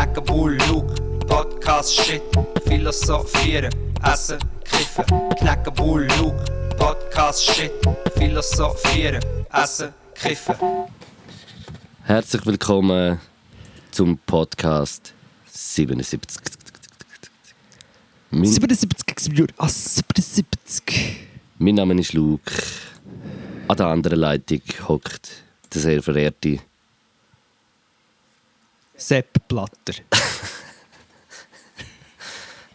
knacken Bull, Luke, Podcast, Shit, philosophieren, essen, kiffen, knacken Bull, Luke, Podcast, Shit, philosophieren, essen, kiffen. Herzlich willkommen zum Podcast 77. Mein, 77, ah, 77. mein Name ist Luke. An der anderen Leitung hockt der sehr verehrte. Sepp Blatter.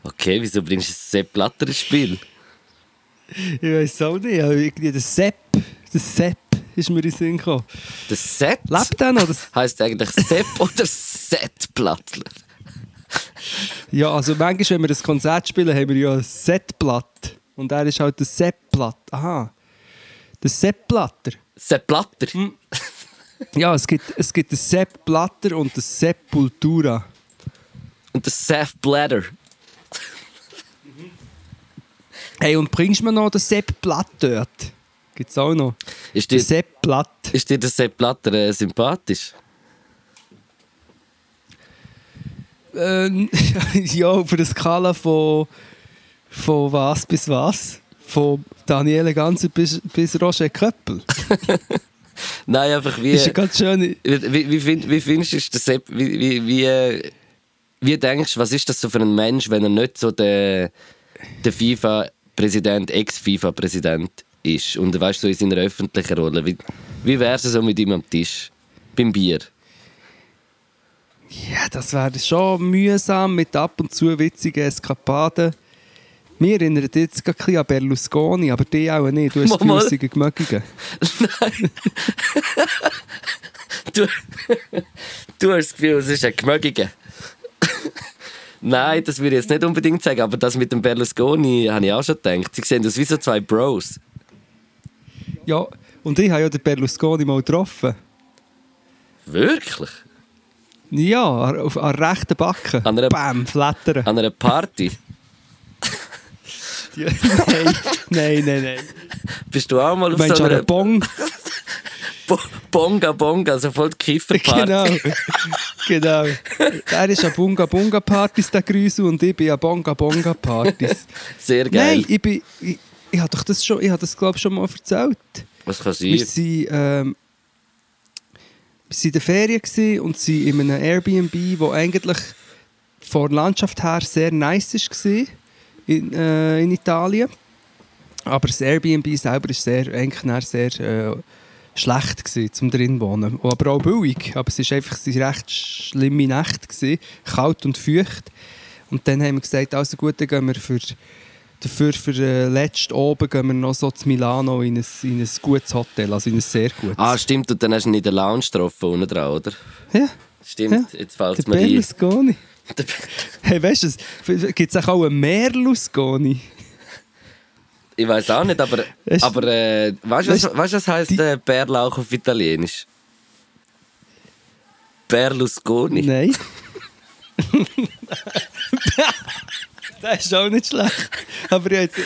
Okay, wieso bringst du Sepp Blatter ins Spiel? Ich weiß auch nicht, aber irgendwie der Sepp, der Sepp ist mir in den Sinn gekommen. Der Set Lebt der noch? Das, heißt eigentlich Sepp oder Set Blattler? ja, also manchmal, wenn wir ein Konzert spielen, haben wir ja ein Setblatt. Und er ist halt der Sepp Blatt. Aha. Der Sepp Blatter. Sepp Blatter? Ja, es gibt, es gibt den Sepp Blatter und den Sepultura. Und der Sepp Blatter. Hey, und bringst du mir noch den Sepp Blatt dort? Gibt's auch noch. Ist dir, Sepp Blatt. ist dir der Sepp Blatter äh, sympathisch? Ähm, ja, auf einer Skala von, von was bis was? Von Daniele Ganser bis, bis Roger Köppel. Nein, einfach wie. Ist ja ganz schön. Wie, wie, wie, find, wie findest du das? Wie, wie, wie, wie denkst du, was ist das so für ein Mensch, wenn er nicht so der, der FIFA-Präsident, Ex-FIFA-Präsident ist und weißt so in seiner öffentlichen Rolle? Wie, wie wäre es so mit ihm am Tisch? Beim Bier? Ja, das wäre schon mühsam mit ab und zu witzigen Eskapaden. Mir erinnert jetzt gerade ein bisschen an Berlusconi, aber die auch nicht. Du hast mal. lustigen Gemöckigen. Du, du hast das Gefühl, es ist ein Gemögiger. Nein, das würde ich jetzt nicht unbedingt sagen, aber das mit dem Berlusconi habe ich auch schon gedacht. Sie sehen aus wie so zwei Bros. Ja, und ich habe ja den Berlusconi mal getroffen. Wirklich? Ja, an, auf- an rechten Backe. An einer- Bam, flattern. An einer Party? Ja, nein, nein, nein, nein. Bist du auch mal auf meinst so einer Bong? Bo Bonga Bonga, also voll die Kifferparty? Genau. genau. Er ist an Bunga Bunga Partys, der Grüsel, und ich bin an Bonga Bonga Partys. Sehr geil. Nein, ich bin. Ich, ich habe doch das schon, ich habe das glaube ich schon mal erzählt. Was kann Wir sein? sind, ähm, wir waren in der Ferien und sind in einem Airbnb, wo eigentlich von der Landschaft her sehr nice war in, äh, in Italien. Aber das Airbnb selber war sehr, eigentlich sehr äh, schlecht gewesen, zum drin wohnen. Aber auch billig. Aber es war einfach waren recht schlimme. Gewesen, kalt und feucht. Und dann haben wir gesagt, also gut, dann gehen wir für, dafür für äh, letzt oben gehen wir noch so zu Milano in ein, in ein gutes Hotel, also in ein sehr gutes. Ah, stimmt, und dann hast du in der Lounge getroffen, unten dran, oder? ja, Stimmt, Ja, jetzt fällt es mir ein. Hey, weißt du, gibt es auch einen Merlusconi? Ich weiß auch nicht, aber, Weißt- aber äh, weißt du, was, weißt- was heisst äh, Bärlauch auf Italienisch? Berlusconi. Nein. das ist auch nicht schlecht. Aber jetzt.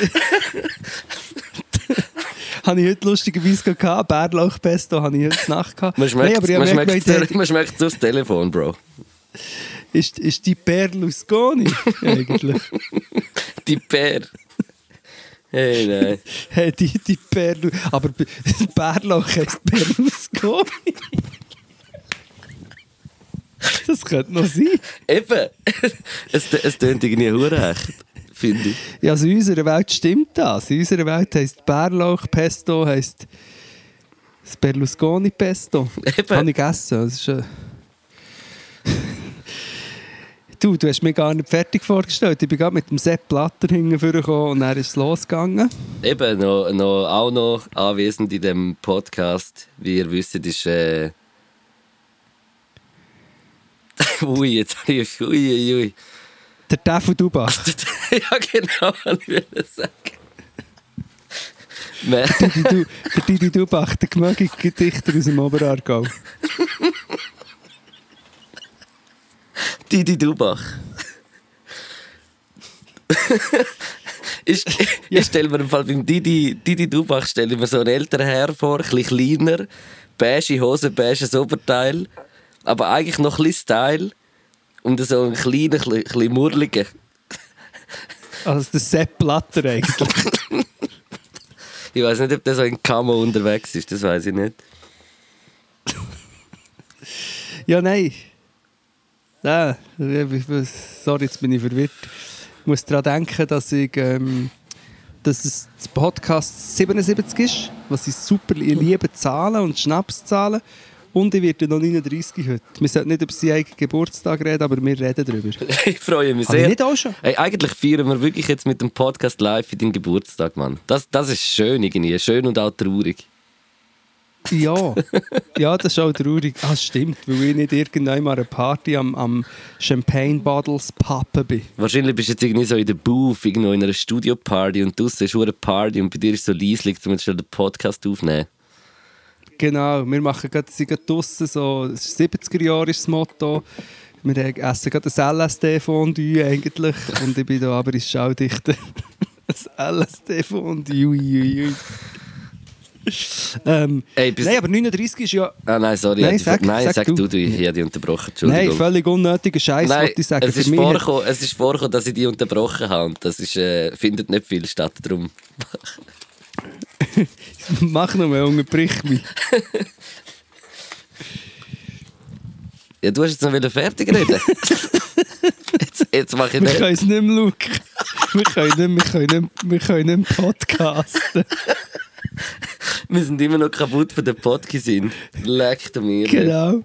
habe ich heute lustigerweise gehabt. Bärlauchpesto habe ich heute Nacht gehabt. Man schmeckt, aber ich man, habe mir schmeckt, gemeint, man schmeckt aufs Telefon, Bro. Ist, ist die Berlusconi eigentlich? Die Bär. Hey, nein. hey, die, die Berlu aber Bärlauch heisst Berlusconi. das könnte noch sein. Eben. es, es tönt irgendwie hurecht, finde ich. Ja, also in unserer Welt stimmt das. In unserer Welt heisst Bärlauch-Pesto heisst das Berlusconi-Pesto. Eben. Habe ich gegessen. Das ist, äh du, du hast mich gar nicht fertig vorgestellt. Ich bin gerade mit dem Sepp Blatter hingekommen und dann ist losgegangen. Eben, noch, noch, auch noch anwesend in dem Podcast, wie ihr wisst, ist. Äh... ui, jetzt habe ich. Ui, ui, ui. Der Teufel Dubach. ja, genau, was ich will sagen. Der Didi Dubach, der gemögige Dichter aus dem Oberargau. Didi Dubach. ich, ich stelle mir im Fall beim Didi, Didi Dubach stelle mir so einen älteren Herr vor, ein bisschen kleiner, beige Hose, beiges Oberteil, aber eigentlich noch ein bisschen Style und so einen kleinen, ein bisschen murligen. Also der Sepp Blatter eigentlich. Ich weiß nicht, ob der so in Camo unterwegs ist, das weiß ich nicht. ja, nein. Nein, sorry, jetzt bin ich verwirrt. Ich muss daran denken, dass ich... Ähm, dass es das Podcast 77 ist, was ich super ich liebe Zahlen und Schnapszahlen. Und ich werde noch 39 heute. Wir sollten nicht über seinen eigenen Geburtstag reden, aber wir reden darüber. ich freue mich Habe ich sehr. nicht auch schon? Hey, eigentlich feiern wir wirklich jetzt mit dem Podcast live für deinen Geburtstag, Mann. Das, das ist schön irgendwie, schön und auch traurig. Ja, ja, das ist auch traurig. Ah, stimmt, weil ich nicht irgendwann mal eine Party am, am Champagne Bottles pappen bin. Wahrscheinlich bist du jetzt irgendwie so in der Booth, irgendwo in einer Studio-Party und draussen ist eine Party und bei dir ist so leislich, um jetzt schon den Podcast aufzunehmen. Genau, wir machen gerade, sind gerade draussen, so 70er Jahre ist das Motto. Wir essen gerade ein LSD-Fondue eigentlich und ich bin da aber in Schaudichte. ein LSD-Fondue. Ähm, Ey, nein, aber 39 ist ja... Ah nein, sorry. Nein, sag- nein sag sag du. du, du, ich habe dich unterbrochen. Entschuldigung. Nein, völlig unnötiger Scheiß, wollte ich sagen. es ist, mich hat- vorgekommen, es ist vorgekommen, dass ich dich unterbrochen habe das ist, äh, findet nicht viel statt. Darum. Mach noch mal, unterbrich mich. Ja, du hast jetzt noch wieder fertig reden. jetzt, jetzt mache ich Wir nicht. können es nicht mehr schauen. Wir können nicht, wir können nicht, wir können nicht podcasten. Wir sind immer noch kaputt von der Podcast. Leck du mir. Genau.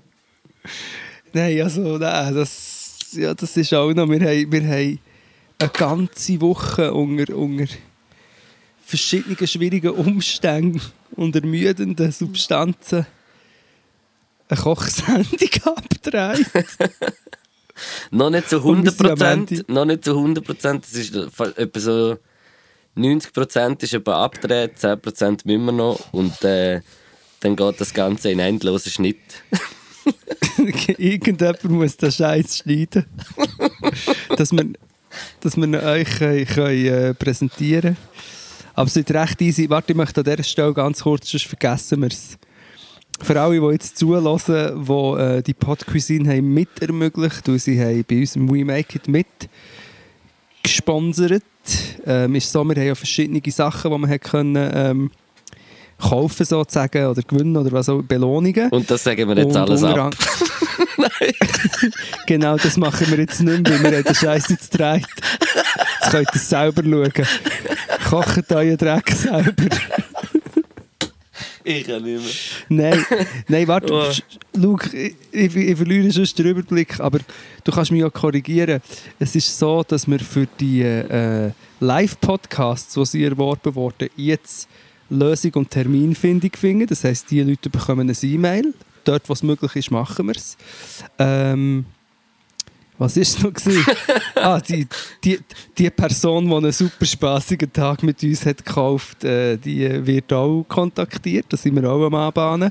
Nein, also, nein, das, ja, das ist auch noch. Wir haben, wir haben eine ganze Woche unter, unter verschiedenen schwierigen Umständen und ermüdenden Substanzen eine Kochsendung abgedreht. Noch nicht zu Und wir 100 sind am Prozent. Noch nicht zu 100 Prozent. Das ist etwa so 90 Prozent ist etwa abgedreht, 10 Prozent müssen wir noch und äh, dann geht das Ganze in endlosen Schnitt. Irgendjemand muss den Scheiß schneiden. dass wir, dass wir euch können, können, äh, präsentieren Aber es ist recht easy. Warte, ich möchte an dieser Stelle ganz kurz, sonst vergessen wir es. Für alle, die jetzt zulassen, die äh, die Podcuisine haben mit ermöglicht, weil sie haben bei unserem We Make It mit gesponsert. Ähm, ist so, wir haben ja verschiedene Sachen, die man hat können, ähm, kaufen sozusagen oder gewinnen oder was auch Belohnungen. Und das sagen wir jetzt Und alles ab. genau, das machen wir jetzt nicht mehr, weil wir haben den Scheiß jetzt gedreht. Jetzt könnt ihr es selber schauen. Kocht euren Dreck selber. Ich kann nicht mehr. Nein, nein, warte. Oh. Schau, ich, ich, ich verliere sonst den Überblick, aber du kannst mich ja korrigieren. Es ist so, dass wir für die äh, Live-Podcasts, die sie erworben wurden, jetzt Lösung und Terminfindung finden. Das heisst, die Leute bekommen ein E-Mail. Dort, wo es möglich ist, machen wir es. Ähm, was war es noch? gewesen? ah, die, die, die Person, die einen super spaßigen Tag mit uns hat gekauft äh, die wird auch kontaktiert. Da sind wir auch am Anbahnen.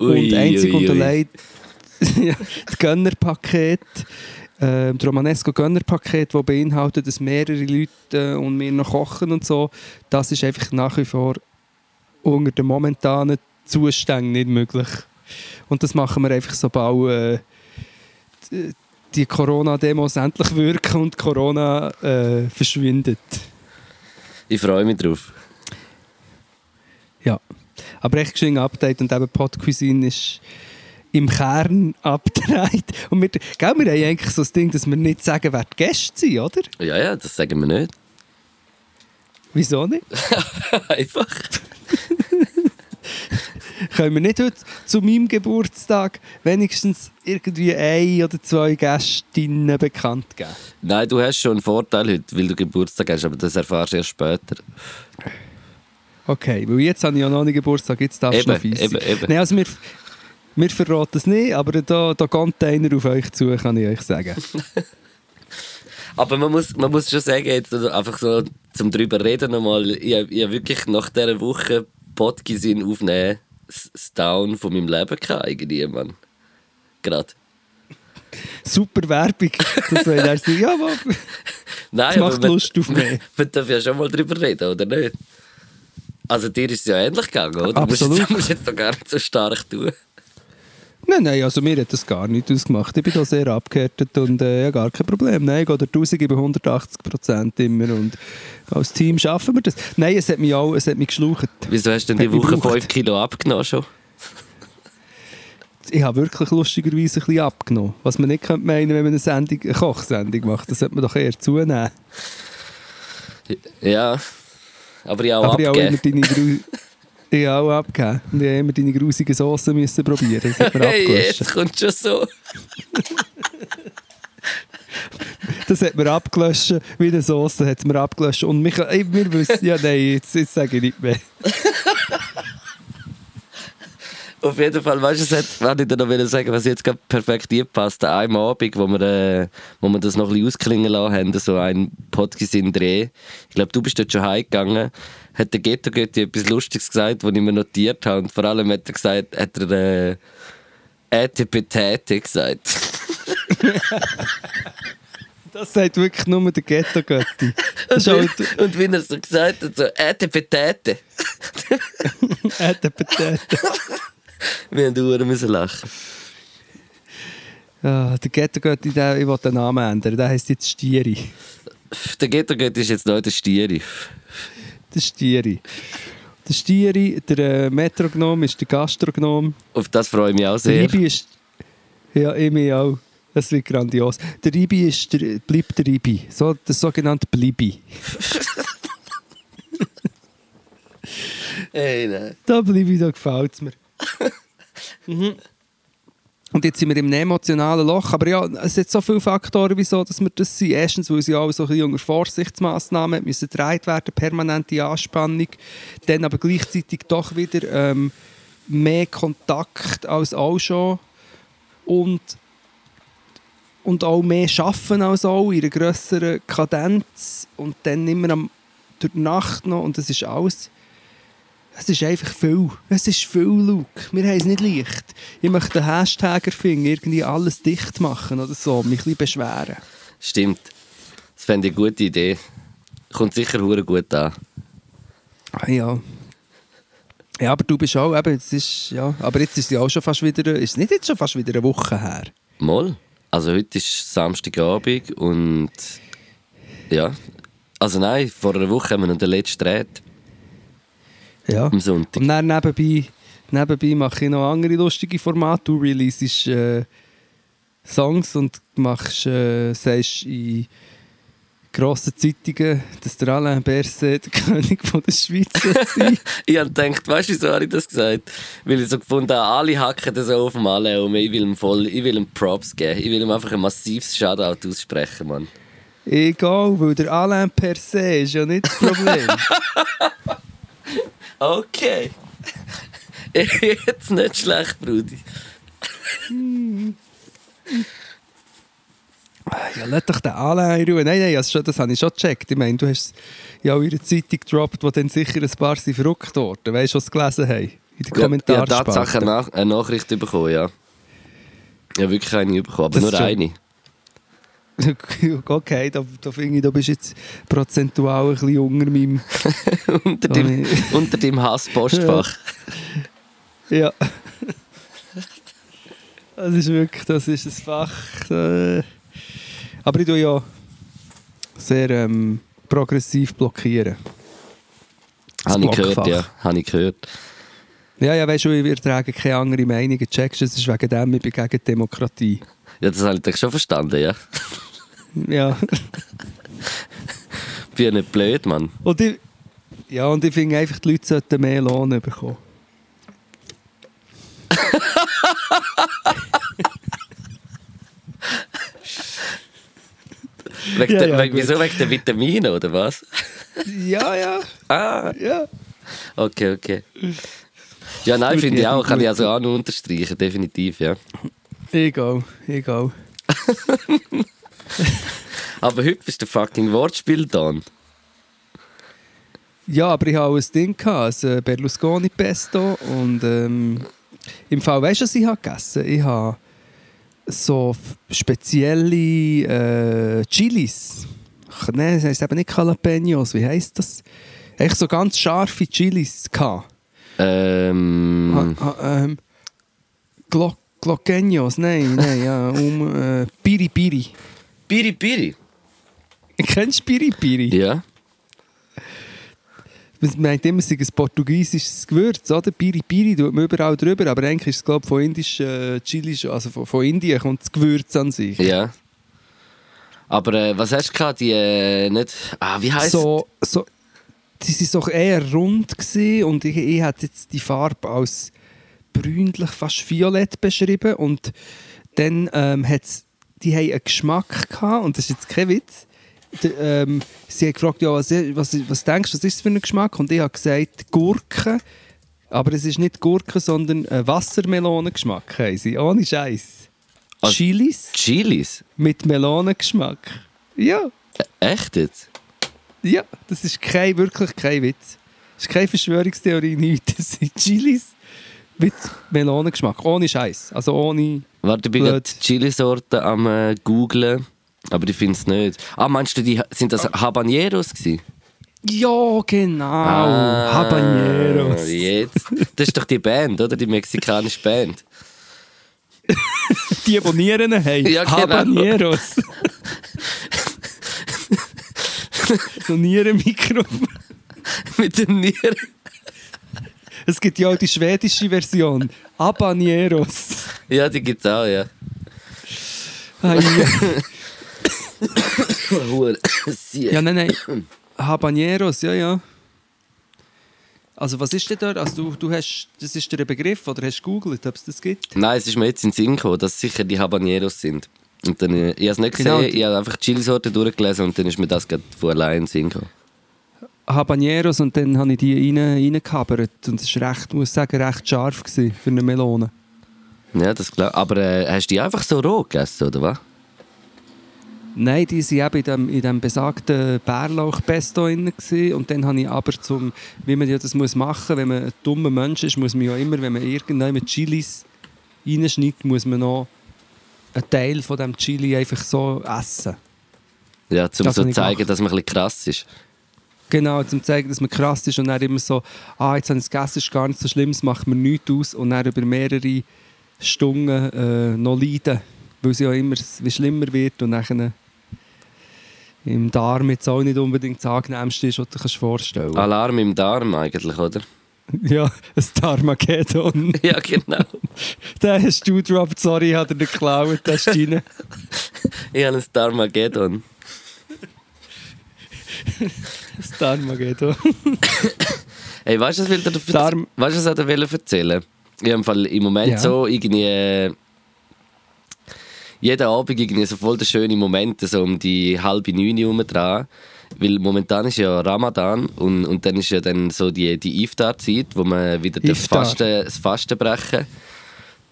Ui, und einzig ui, und allein ja, das Gönnerpaket, äh, das Romanesco Gönnerpaket, das beinhaltet, dass mehrere Leute äh, und wir noch kochen und so, das ist einfach nach wie vor unter den momentanen Zuständen nicht möglich. Und das machen wir einfach, sobald äh, die- Corona-Demos endlich wirken und Corona äh, verschwindet. Ich freue mich drauf. Ja. Aber echt geschwind Update und eben Podcuisine ist im Kern abgedreht. Und wir, gell, wir haben eigentlich so das Ding, dass wir nicht sagen, wer die Gäste sind, oder? Ja, ja, das sagen wir nicht. Wieso nicht? Einfach. Können wir nicht heute zu meinem Geburtstag wenigstens irgendwie ein oder zwei Gästinnen bekannt geben? Nein, du hast schon einen Vorteil heute, weil du Geburtstag hast, aber das erfährst du erst später. Okay, weil jetzt habe ich ja noch nicht Geburtstag, jetzt darfst du Eben, noch fies eben, eben. Nein, also wir, wir verraten es nicht, aber da, da kommt einer auf euch zu, kann ich euch sagen. Aber man muss, man muss schon sagen, jetzt also einfach so zum drüber reden nochmal, ich, ich wirklich nach dieser Woche Podcasts aufnehmen, das Down von meinem Leben gehabt, irgendwie, Mann. Gerade. Super Werbung. Das soll er sagen, ja, aber Nein, Das macht man- Lust auf mehr. Man darf ja schon mal drüber reden, oder nicht? Also dir ist es ja ähnlich gegangen, oder? Absolut. Du musst, du musst jetzt doch gar nicht so stark tun. Nein, nein, also mir hat das gar nicht ausgemacht. Ich bin da sehr abgehärtet und äh, ja, gar kein Problem. Nein, ich gehe durch 1000 über 180 Prozent immer und als Team schaffen wir das. Nein, es hat mich auch, es hat mich geschlaucht. Wieso hast du denn die Woche gebraucht. 5 Kilo abgenommen schon? Ich habe wirklich lustigerweise ein bisschen abgenommen. Was man nicht könnte meinen, wenn man eine, Sendung, eine Kochsendung macht, das sollte man doch eher zunehmen. Ja. Aber ich auch Aber ich habe auch immer deine ich habe auch abgegeben. Und ich habe immer deine grusigen Soßen müssen probieren. Das hat mir Hey, jetzt kommt schon so. Das hat mir abgelöscht. Wie eine Soße hat mir abgelöscht. Und mich, ey, wir wissen, ja nein, jetzt, jetzt sage ich nicht mehr. Auf jeden Fall, weißt du, es hat, was ich dir noch sagen, was jetzt gerade perfekt passt. An einem Abend, wo wir, äh, wo wir das noch ein bisschen ausklingen lassen haben, so ein Podcast in Dreh. Ich glaube, du bist dort schon heimgegangen. Hat der Ghetto Götti etwas Lustiges gesagt, was ich mir notiert habe. Und vor allem hat er gesagt, hat er äh, Ätepetete gesagt. Das sagt wirklich nur der Ghetto-Götti. Das ist und, halt und wie er so gesagt hat, so Ätepetete. Ätepetete. Wir haben Uhren müssen lachen. Ja, der Ghetto-Götti, der- ich will den Namen ändern. Der heisst jetzt Stieri. Der Ghetto Götti ist jetzt neu der Stieri. Der Stieri. Der Stieri, der äh, Metrognom ist der Gastrognom. Auf das freue ich mich auch Der sehr. Ribi ist. Ja, ich mich auch. Das wird grandios. Der Ribi ist der, bleibt der Ribi. So, der sogenannte Blibi. Hey, nein. Da bleibe ich, da gefällt es mir. Mhm. Und jetzt sind wir im emotionalen Loch. Aber ja, es hat so viele Faktoren, wieso dass wir das sind. Erstens, weil sie alle so ein bisschen unter Vorsichtsmaßnahmen müssen gedreht werden, permanente Anspannung. Dann aber gleichzeitig doch wieder ähm, mehr Kontakt als auch schon. Und, und auch mehr arbeiten als auch, in einer grösseren Kadenz. Und dann immer am, durch die Nacht noch. Und das ist alles... Es ist einfach viel. Es ist viel, Luke. Wir haben es nicht leicht. Ich möchte einen Hashtag erfinden, irgendwie alles dicht machen oder so, mich ein bisschen beschweren. Stimmt. Das fände ich eine gute Idee. Kommt sicher hure gut an. Ah, ja. Ja, aber du bist auch, eben, es ist, ja, aber jetzt ist es ja auch schon fast wieder, ist nicht jetzt schon fast wieder eine Woche her? Moll. Also heute ist Samstagabend und ja. Also nein, vor einer Woche haben wir noch den letzten Dreh Ja. am Sonntag. Und dann nebenbei, nebenbei mache ich noch andere lustige Formate. Du releasest äh, Songs und machst, äh, sagst in grossen Zeitungen, dass der Alain Berset der König von der Schweiz sein Ich habe gedacht, weißt du, wieso habe ich das gesagt? Weil ich so gefunden habe, alle hacken das auf dem Alain um. Ich will ihm voll, ich will ihm Props geben. Ich will ihm einfach ein massives Shoutout aussprechen, Mann. Egal, weil der Alain per se ist ja nicht das Problem. Okay. Jetzt nicht schlecht, Brudi. ja, lass doch den Alain in Ruhe. Nein, nein, das, schon, das habe ich schon gecheckt. Ich meine, du hast ja auch in einer Zeitung gedroppt, wo dann sicher ein paar sind verrückt worden. Weißt du, was sie gelesen haben? In den Ja, ich habe. Tatsache eine, Nach eine Nachricht bekommen, ja. Ja, wirklich eine bekommen, aber Das nur eine. Okay, da, da finde ich, da bist jetzt prozentual ein bisschen unter meinem... unter, dem, unter dem Hasspostfach. Ja. Das ist wirklich, das ist ein Fach. Äh. Aber ich tue ja sehr ähm, progressiv blockieren. Habe ich gehört, ja. Habe ich gehört. Ja, ja, weißt du, wir tragen keine andere Meinungen. Checkst du, es ist wegen dem, ich bin gegen Demokratie. Ja, das habe ich doch schon verstanden, ja. Ja. Bin ja nicht blöd, Mann. Und ich, ja, und ich finde einfach, die Leute sollten mehr Lohn bekommen. Wegen Ja, der, ja, wieso wegen der Vitamine, oder was? Ja, ja, Ah, ja. okay, okay. Ja, nein, finde ich auch. Kann ich also auch noch unterstreichen, definitiv, ja. Egal, egal. Aber heute ist der fucking Wortspiel da. Ja, aber ich hatte auch ein Ding, gehabt, ein Berlusconi Pesto. Und ähm, im Fall, weißt du, was ich habe gegessen Ich habe so spezielle äh, Chilis. Nein, das heisst eben nicht Jalapenos. Wie heisst das? Echt so ganz scharfe Chilis. Gehabt. Ähm, Ha, ha, ähm, Glo Gloqueños, nein, nein, ja, um äh, Piri Piri. Piri Piri. Kennst du Piri Piri? Ja. Man meint immer, es sei ein portugiesisches Gewürz, oder? Piri Piri tut man überall drüber, aber eigentlich ist es, glaube ich, von indischen äh, Chili, also von, von Indien kommt das Gewürz an sich. Ja. Aber äh, was hast du gehabt? Die äh, nicht. Ah, wie heisst so, so, die waren doch eher rund gewesen und ich, ich hätte jetzt die Farbe als brünlich, fast violett beschrieben und dann ähm, hat's, die haben einen Geschmack gehabt und das ist jetzt kein Witz. D ähm, sie haben gefragt, ja, was, was, was denkst du, was ist das für ein Geschmack? Und ich habe gesagt, Gurke. Aber es ist nicht Gurke, sondern Wassermelonengeschmack. Haben sie, ohne Scheiß. Also- Chilis Chilis? mit Melonengeschmack. Ja. Äh, echt jetzt? Ja, das ist kein, wirklich kein Witz. Das ist keine Verschwörungstheorie, nichts. Das sind Chilis mit Melonengeschmack. Ohne Scheiß. Also ohne. Warte, ich bin gerade Chilisorten am äh, googlen, aber ich finde es nicht. Ah, meinst du, die, sind das Habaneros gewesen? Ja, genau. Ah, Habaneros. Jetzt. Das ist doch die Band, oder? Die mexikanische Band. Die, die Nieren haben. Ja, genau. Habaneros. so Nierenmikrofon. Mit dem Nieren. Es gibt ja auch die schwedische Version. Habaneros. Ja, die gibt's auch, ja. Ah, ja. Nein, nein. Habaneros, ja, ja. Also was ist denn da? Also du, du hast, das ist der Begriff oder hast du gegoogelt, ob es das gibt? Nein, es ist mir jetzt in den Sinn gekommen, dass es sicher die Habaneros sind. Und dann, äh, ich habe es nicht gesehen, Genau. ich habe einfach die Chilisorte durchgelesen und dann ist mir das gerade von allein in den Sinn gekommen. Habaneros und dann habe ich die rein, reingehabert und es war recht, muss ich sagen, recht scharf gewesen für eine Melone. Ja, das klar. Aber äh, hast du die einfach so roh gegessen, oder was? Nein, die waren eben in dem, in dem besagten Bärlauchpesto drin und dann habe ich aber zum, wie man ja das muss machen, wenn man ein dummer Mensch ist, muss man ja immer, wenn man irgendwann mit Chilis reinschneidet, muss man noch einen Teil von dem Chili einfach so essen. Ja, zum Das so ich zeigen, gemacht. dass man ein bisschen krass ist. Genau, um zu zeigen, dass man krass ist und dann immer so, ah, jetzt habe ich es gegessen, ist gar nicht so schlimm, es macht mir nichts aus und dann über mehrere Stunden äh, noch leiden, weil es ja immer wie schlimmer wird und dann im Darm jetzt auch nicht unbedingt das angenehmste ist, was du dir kannst vorstellen Alarm im Darm eigentlich, oder? Ja, ein Darmageddon. Ja, genau. den hast du gedroppt, sorry, hat er nicht geklaut, den ist rein. Ich habe ein Darmageddon. Das Darmageddon. Hey, weißt du, was will Darm- weißt, du, was erzählen Ich im Fall im Moment Ja. so irgendwie. Jeden Abend irgendwie so voll der schöne Momente, so um die halbe neun Uhr dran. Weil momentan ist ja Ramadan und, und dann ist ja dann so die, die Iftar-Zeit, wo man wieder das. Fasten, das Fasten brechen.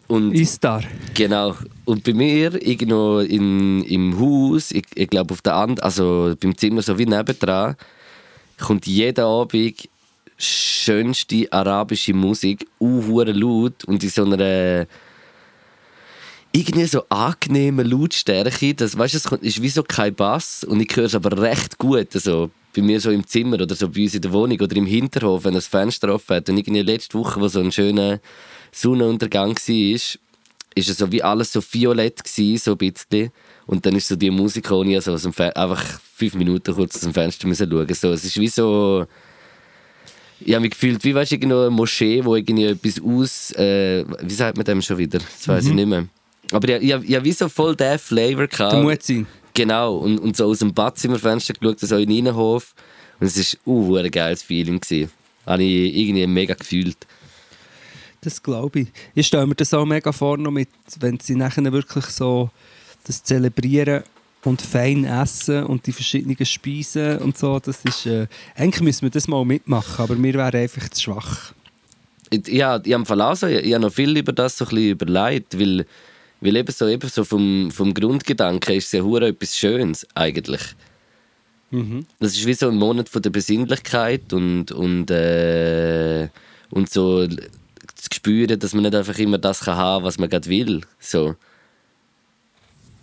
Und Istar. Genau. Und bei mir irgendwo in, im Haus, ich, ich glaube auf der And also beim Zimmer so wie nebendran, kommt jeden Abend schönste arabische Musik, uh, laut und in so einer irgendwie so angenehmen Lautstärke, das weißt, es ist wie so kein Bass und ich höre es aber recht gut, also bei mir so im Zimmer oder so bei uns in der Wohnung oder im Hinterhof, wenn das Fenster offen hat und irgendwie letzte Woche, wo so ein schöner Sonnenuntergang war, ist es so wie alles so violett gewesen, so ein bisschen. Und dann ist so die Musik ich also aus dem einfach fünf Minuten kurz aus dem Fenster müssen schauen. So, es ist wie so... Ich habe mich gefühlt, wie weißt du, eine Moschee, wo irgendwie etwas aus... Äh, wie sagt man dem schon wieder? Das weiß ich nicht mehr. Aber ich, ich, ich habe wie so voll den Flavor gehabt. Der Muezzin. Genau, und, und so aus dem Badzimmerfenster geschaut, so in den Innenhof. Und es war uh, ein geiles Feeling. Gewesen. Habe ich irgendwie mega gefühlt. Das glaube ich. Ich stelle mir das auch mega vor, mit, wenn sie nachher wirklich so das zelebrieren und fein essen und die verschiedenen Speisen und so. Das ist, äh, eigentlich müssen wir das mal mitmachen, aber wir wären einfach zu schwach. Ich, ja, ich habe verlassen, ich, ich habe noch viel über das so ein bisschen überlegt, weil, weil eben so, eben so vom, vom Grundgedanken ist es ja hure etwas Schönes eigentlich. Das ist wie so ein Monat von der Besinnlichkeit und, und, äh, und so zu spüren, dass man nicht einfach immer das kann haben was man gerade will. So.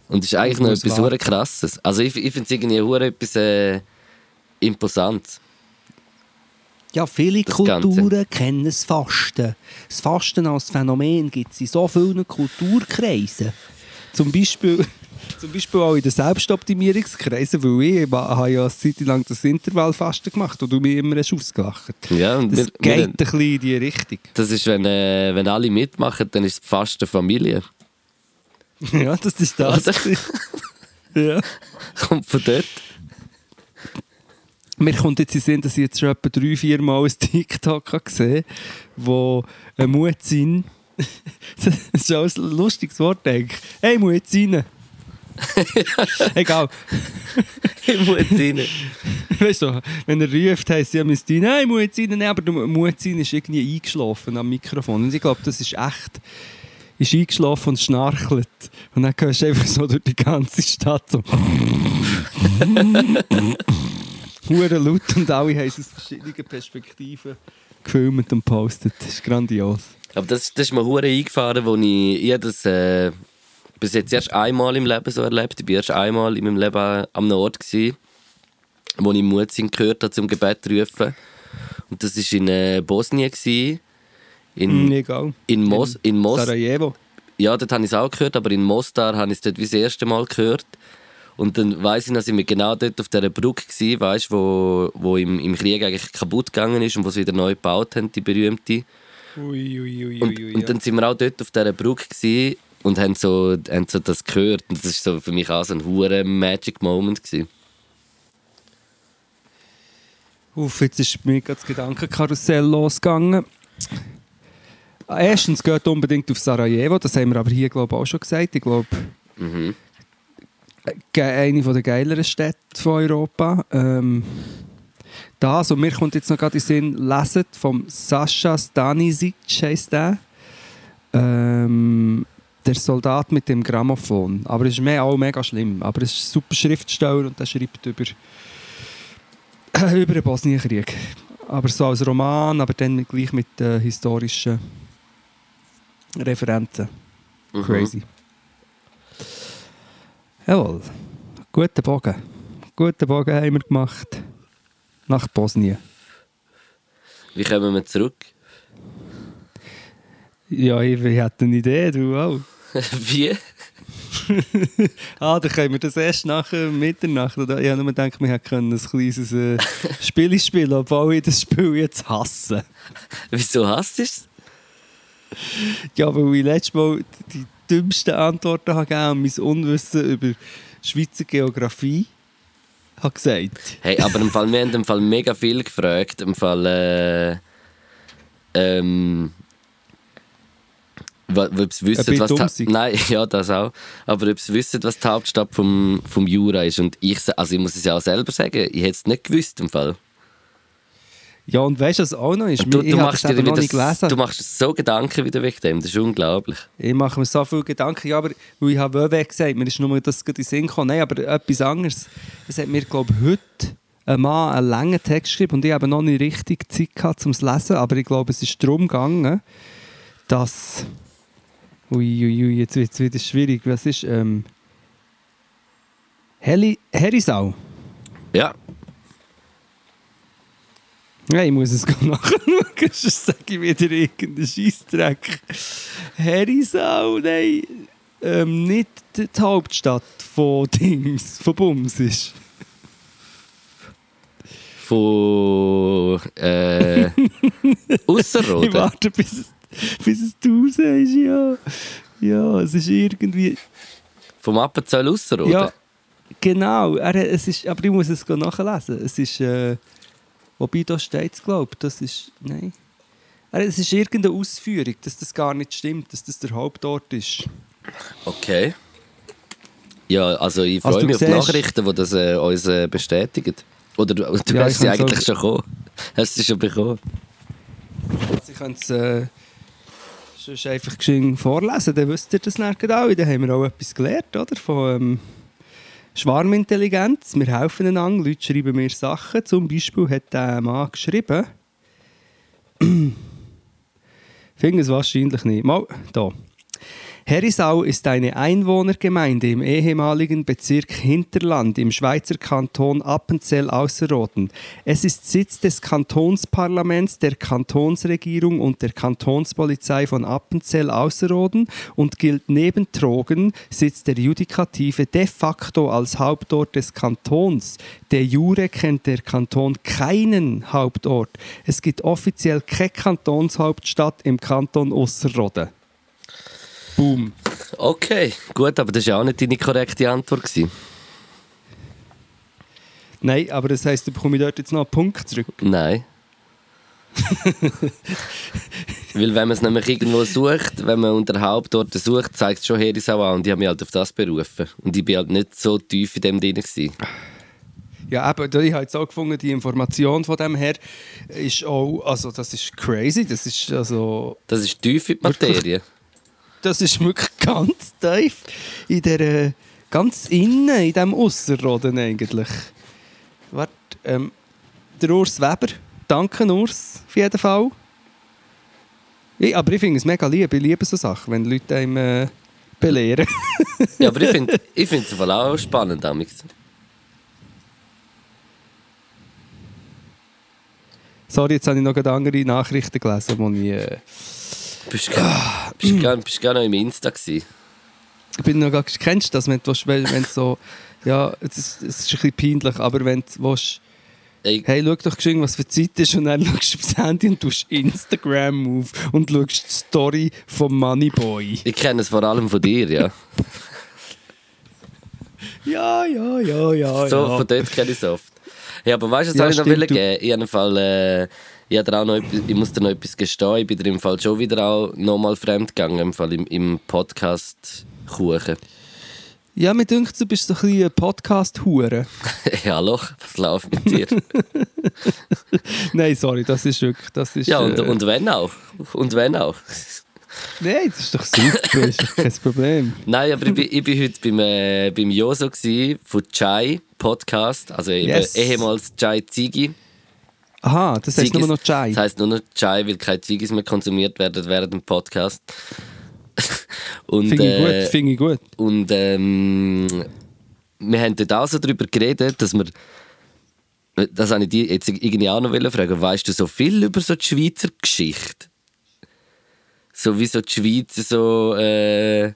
Und ist eigentlich noch etwas hure krasses. Also ich, ich finde es irgendwie hure etwas äh, Imposantes. Ja, viele Das Kulturen Ganze. kennen das Fasten. Das Fasten als Phänomen gibt es in so vielen Kulturkreisen. Zum Beispiel, zum Beispiel auch in den Selbstoptimierungskreisen, weil ich habe ja eine Zeit lang das Intervallfasten gemacht und du mich immer hast ausgelacht Ja, und Das wir, geht wir, ein bisschen in die Richtung. das ist, wenn, äh, wenn alle mitmachen, dann ist es fast eine Familie. ja, das ist das. Ja. Kommt von dort. Mir kommt jetzt in Sinn, dass ich jetzt schon etwa drei, vier Mal ein TikTok habe gesehen wo ein Muezzin, das ist auch ein lustiges Wort, denke ich. Hey, Muezzine! Egal. Ich muss rein. Weißt du, wenn er ruft, heisst ja Muezzin, hey, Muezzine! Nein, aber der Muezzin ist irgendwie eingeschlafen am Mikrofon. Und ich glaube, das ist echt. Ist eingeschlafen und schnarchelt. Und dann hörst du einfach so durch die ganze Stadt so. Hure laut und alle haben es aus verschiedenen Perspektiven gefilmt und postet. Das ist grandios. Aber das, das ist mir hure eingefahren, wo ich, ich das äh, bis jetzt erst einmal im Leben so erlebt. Ich war erst einmal in meinem Leben an einem Ort, gewesen, wo ich Muezzin gehört habe, zum Gebet rufen. Und das war in äh, Bosnien. Gewesen, in, Mm, egal. in, Mos, in Mos Sarajevo. Ja, dort habe ich es auch gehört, aber in Mostar habe ich es dort wie das erste Mal gehört. Und dann weiss ich, dass ich mir genau dort auf dieser Brücke war, weißt, wo, wo im, im Krieg eigentlich kaputt gegangen ist und wo sie wieder neu gebaut haben, die berühmte. Ui, ui, ui, Und, ui, und dann sind wir auch dort auf dieser Brücke und haben so, haben so das gehört. Und das war so für mich auch so ein hoher Magic Moment. Gewesen. Uff, jetzt ist mir das Gedankenkarussell losgegangen. Erstens geht unbedingt auf Sarajevo, das haben wir aber hier glaube ich, auch schon gesagt. Ich glaube, Mhm. eine der geileren Städte von Europa. Ähm, das, und mir kommt jetzt noch gerade in den Sinn, lesen vom Sascha Stanisic heisst der. Ähm, der Soldat mit dem Grammophon. Aber es ist me auch mega schlimm. Aber es ist ein super Schriftsteller und der schreibt über, über den Bosnienkrieg. Aber so als Roman, aber dann gleich mit äh, historischen Referenzen. Mhm. Crazy. Jawohl. Guten Bogen. Guten Bogen haben wir gemacht. Nach Bosnien. Wie kommen wir zurück? Ja, ich, ich hatte eine Idee, du auch. Wie? Ah, dann können wir das erst nach äh, Mitternacht. Oder? Ich habe nur gedacht, wir hätten ein kleines äh, Spiel spielen obwohl ich das Spiel jetzt hasse. Wieso hast du es? Ja, weil ich letztes Mal die dümmsten Antworten habe gegeben und mein Unwissen über Schweizer Geografie habe gesagt. Hey, aber im Fall, wir haben im Fall mega viel gefragt. Im Fall, äh, ähm, ob sie wissen, was dumm. Nein, ja, das auch. Aber ob sie wissen, was die Hauptstadt vom, vom Jura ist. Und ich, also ich muss es ja auch selber sagen, ich hätte es nicht gewusst im Fall. Ja, und weißt du, was auch noch ist? Du, ich du, machst dir wieder nicht gelesen. du machst so Gedanken wieder wegen dem, das ist unglaublich. Ich mache mir so viele Gedanken, ja, aber weil ich habe WW gesagt, mir ist nur das gerade in Sinn gekommen. Nein, aber etwas anderes. Es hat mir, glaube ich, heute ein Mann einen langen Text geschrieben und ich habe noch nicht richtig Zeit gehabt, um es zu lesen, aber ich glaube, es ist darum gegangen, dass... Ui, ui, ui, jetzt wird es wieder schwierig. Was ist... Ähm, Heli Herisau. Ja, Nein, ich muss es nachschauen, sonst sage ich wieder irgendeinen Scheissdreck. Herisau, nein. Ähm, nicht die Hauptstadt von Dings, von Bums ist. von äh, Ich Ausserrhoden. warte, bis, es- bis es du sagst, ja. Ja, es ist irgendwie... Vom Appenzell Ausserrhoden. Ja, genau. Er, es ist, aber ich muss es nachlesen. Es ist... Äh, wobei, da steht es, glaube ich. Das ist... Nein. Er, es ist irgendeine Ausführung, dass das gar nicht stimmt, dass das der Hauptort ist. Okay. Ja, also ich freue Also mich auf die Nachrichten, die das äh, uns äh, bestätigen. Oder du, du Ja, hast sie eigentlich auch- schon bekommen. Hast sie schon bekommen? Sie können es äh, sonst einfach geschwind vorlesen, dann wisst ihr das dann auch. Dann haben wir auch etwas gelernt, oder? Von ähm, Schwarmintelligenz. Wir helfen einander, Leute schreiben mir Sachen. Zum Beispiel hat der Mann geschrieben, finde es wahrscheinlich nicht. Mal, da. Herisau ist eine Einwohnergemeinde im ehemaligen Bezirk Hinterland im Schweizer Kanton Appenzell-Ausserrhoden. Es ist Sitz des Kantonsparlaments, der Kantonsregierung und der Kantonspolizei von Appenzell-Ausserrhoden und gilt neben Trogen, Sitz der Judikative, de facto als Hauptort des Kantons. De jure kennt der Kanton keinen Hauptort. Es gibt offiziell keine Kantonshauptstadt im Kanton Ausserrhoden. Boom. Okay, gut, aber das war ja auch nicht deine korrekte Antwort. Gewesen. Nein, aber das heisst, du bekomme ich dort jetzt noch einen Punkt zurück. Nein. Weil wenn man es nämlich irgendwo sucht, wenn man unter Hauptort sucht, zeigt es schon Herisau an und die haben mich halt auf das berufen. Und ich bin halt nicht so tief in dem drin. Gewesen. Ja, eben, ich habe jetzt auch gefunden, die Information von dem her ist auch, also das ist crazy, das ist also... Das ist tief in die Materie. Das ist wirklich ganz tief in der, ganz innen, in diesem Ausserrhoden eigentlich. Warte, ähm, der Urs Weber, danke Urs, auf jeden Fall. Ich, aber ich finde es mega lieb, ich liebe so Sachen, wenn Leute einem äh, belehren. ja, aber ich finde ich es auch spannend. Damals. Sorry, jetzt habe ich noch andere Nachrichten gelesen, wo ich... Äh, bist du gar, bist gar, noch im Insta gewesen? Ich bin noch gar... Kennst du das, wenn du, wenn, so... Ja, es ist, es ist ein bisschen peinlich, aber wenn du willst, Ey. hey, schau doch geschwind, was für Zeit ist und dann schaust du aufs Handy und tust Instagram auf und schaust die Story vom Moneyboy. Ich kenne es vor allem von dir, ja. Ja, ja, ja, ja, So, ja. von dort kenne ich es oft. Ja, aber weißt du, was Ja, ich noch du- geben? Ich, habe Fall, äh, ich, auch noch ich muss dir noch etwas gestehen. Ich bin dir im Fall schon wieder auch nochmal fremd gegangen, im, Fall im, im Podcast Kuchen. Ja, mir dünkt, du bist so ein bisschen Podcast-Hure. Hallo, was läuft mit dir? Nein, sorry, das ist wirklich... Das ist, ja, und, äh, und wenn auch. Und wenn auch. Nein, das ist doch super, das ist doch kein Problem. Nein, aber ich bin, ich bin heute beim, äh, beim Joso von Chai Podcast, also Yes. ehemals Chai Zigi. Aha, das heisst Ziggis- nur noch Chai. Das heisst nur noch Chai, weil keine Zigis mehr konsumiert werden während dem Podcast. und Finde ich äh, gut, finde ich gut. und ähm, wir haben dort auch so darüber geredet, dass wir das habe ich dir jetzt irgendwie auch noch fragen. Weißt du so viel über so die Schweizer Geschichte? So wie so die Schweiz so äh,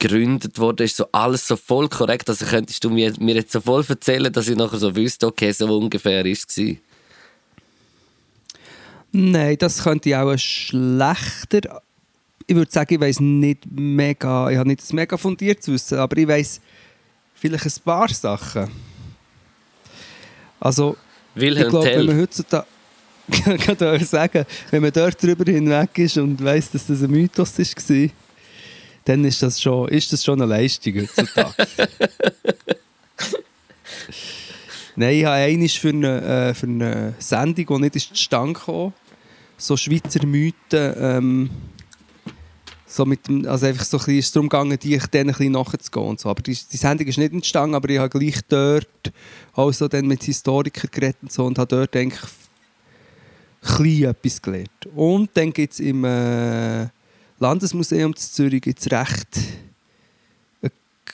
gegründet wurde, ist so alles so voll korrekt. Also könntest du mir, mir jetzt so voll erzählen, dass ich nachher so wüsste, okay, so ungefähr ist es. Nein, das könnte ich auch schlechter. Ich würde sagen, ich weiß nicht mega, ich habe nicht das mega fundiertes Wissen, aber ich weiß vielleicht ein paar Sachen. Also, ich Wilhelm glaube, wenn man heutzutage kann ich euch sagen, wenn man dort drüber hinweg ist und weiß, dass das ein Mythos war, dann ist das schon, ist das schon eine Leistung heutzutage. Nein, ich habe einmal für eine, äh, für eine Sendung, die nicht ist zustande kam, so Schweizer Mythen, ähm, so mit also einfach so ein ist darum gegangen, die ich dann ein bisschen nachzugehen und so. Aber die, die Sendung ist nicht entstanden, aber ich habe gleich dort auch so dann mit Historikern geredet und so und habe dort eigentlich klein etwas gelernt. Und dann gibt es im äh, Landesmuseum zu Zürich gibt's recht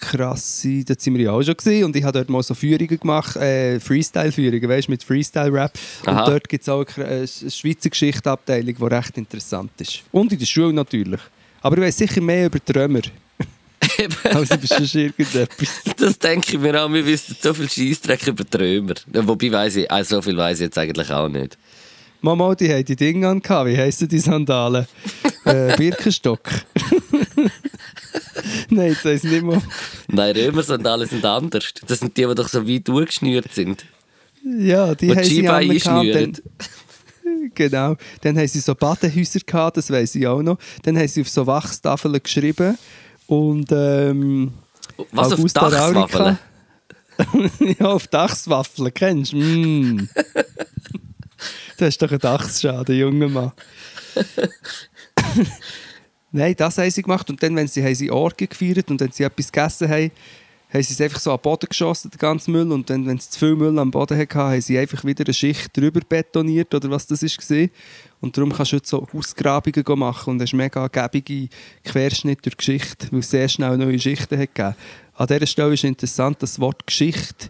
krasse, da sind wir ja auch schon gesehen und ich habe dort mal so Führungen gemacht, äh, Freestyle-Führungen, weißt du, mit Freestyle-Rap. Und dort gibt es auch eine, eine Schweizer Geschichtsabteilung, die recht interessant ist. Und in der Schule natürlich. Aber ich weiß sicher mehr über die Römer, als über sonst irgendetwas. Das denke ich mir auch, wir wissen so viel Scheissdreck über die Römer. Ja, Wobei weiss ich, also so viel weiß ich jetzt eigentlich auch nicht. Mama, die haben die Dinge an, wie heissen die Sandalen? äh, Birkenstock. Nein, jetzt weiss ich nicht mehr. Nein, Römer-Sandalen sind anders. Das sind die, die doch so weit durchgeschnürt sind. Ja, die haben sie einschnüren. genau. Dann haben sie so Badehäuser gehabt, das weiß ich auch noch. Dann haben sie auf so Wachstafeln geschrieben. Und ähm, Was auf Augusta Dachswaffeln? Raurica- ja, auf Dachswaffeln, kennst du? Mm. du hast doch einen Dachsschaden, junger Mann. Nein, das haben sie gemacht. Und dann, wenn sie, haben sie Orgien gefeiert und wenn sie etwas gegessen haben, haben sie es einfach so am Boden geschossen, den ganzen Müll. Und dann, wenn sie zu viel Müll am Boden hatten, haben sie einfach wieder eine Schicht drüber betoniert oder was das war. Und darum kannst du jetzt so Ausgrabungen machen und hast mega gäbige Querschnitt durch Geschichte, weil es sehr schnell neue Schichten hat gegeben. An dieser Stelle ist interessant, dass das Wort Geschichte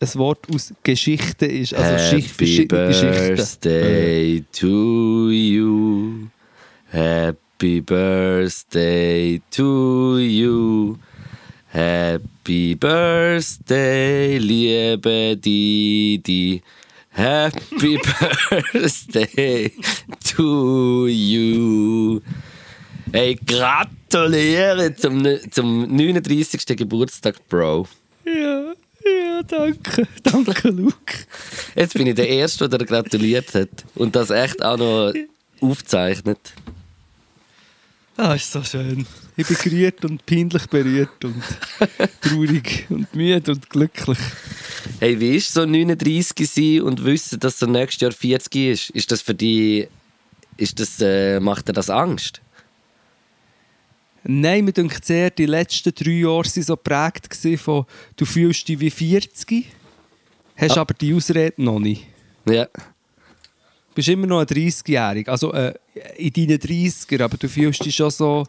ein Wort aus Geschichte ist. Also Schicht, Happy Geschichten. birthday to you. Happy birthday to you. Happy birthday, liebe Didi. Happy birthday to you. Hey, gratuliere zum, zum 39. Geburtstag, Bro. Ja, ja, danke. Danke, Luke. Jetzt bin ich der Erste, der gratuliert hat. Und das echt auch noch aufzeichnet. Ah, ist so schön. Ich bin gerührt und peinlich berührt und traurig und müde und glücklich. Hey, wie ist so 39 sein und wissen, dass er nächstes Jahr 40 ist? Ist das für dich. Ist das, äh, macht dir das Angst? Nein, mir denkt sehr, die letzten drei Jahre waren so geprägt gewesen von «Du fühlst dich wie 40, hast Ah. aber die Ausrede noch nicht». Ja. Du bist immer noch ein 30-Jähriger, also äh, in deinen 30er, aber du fühlst dich schon so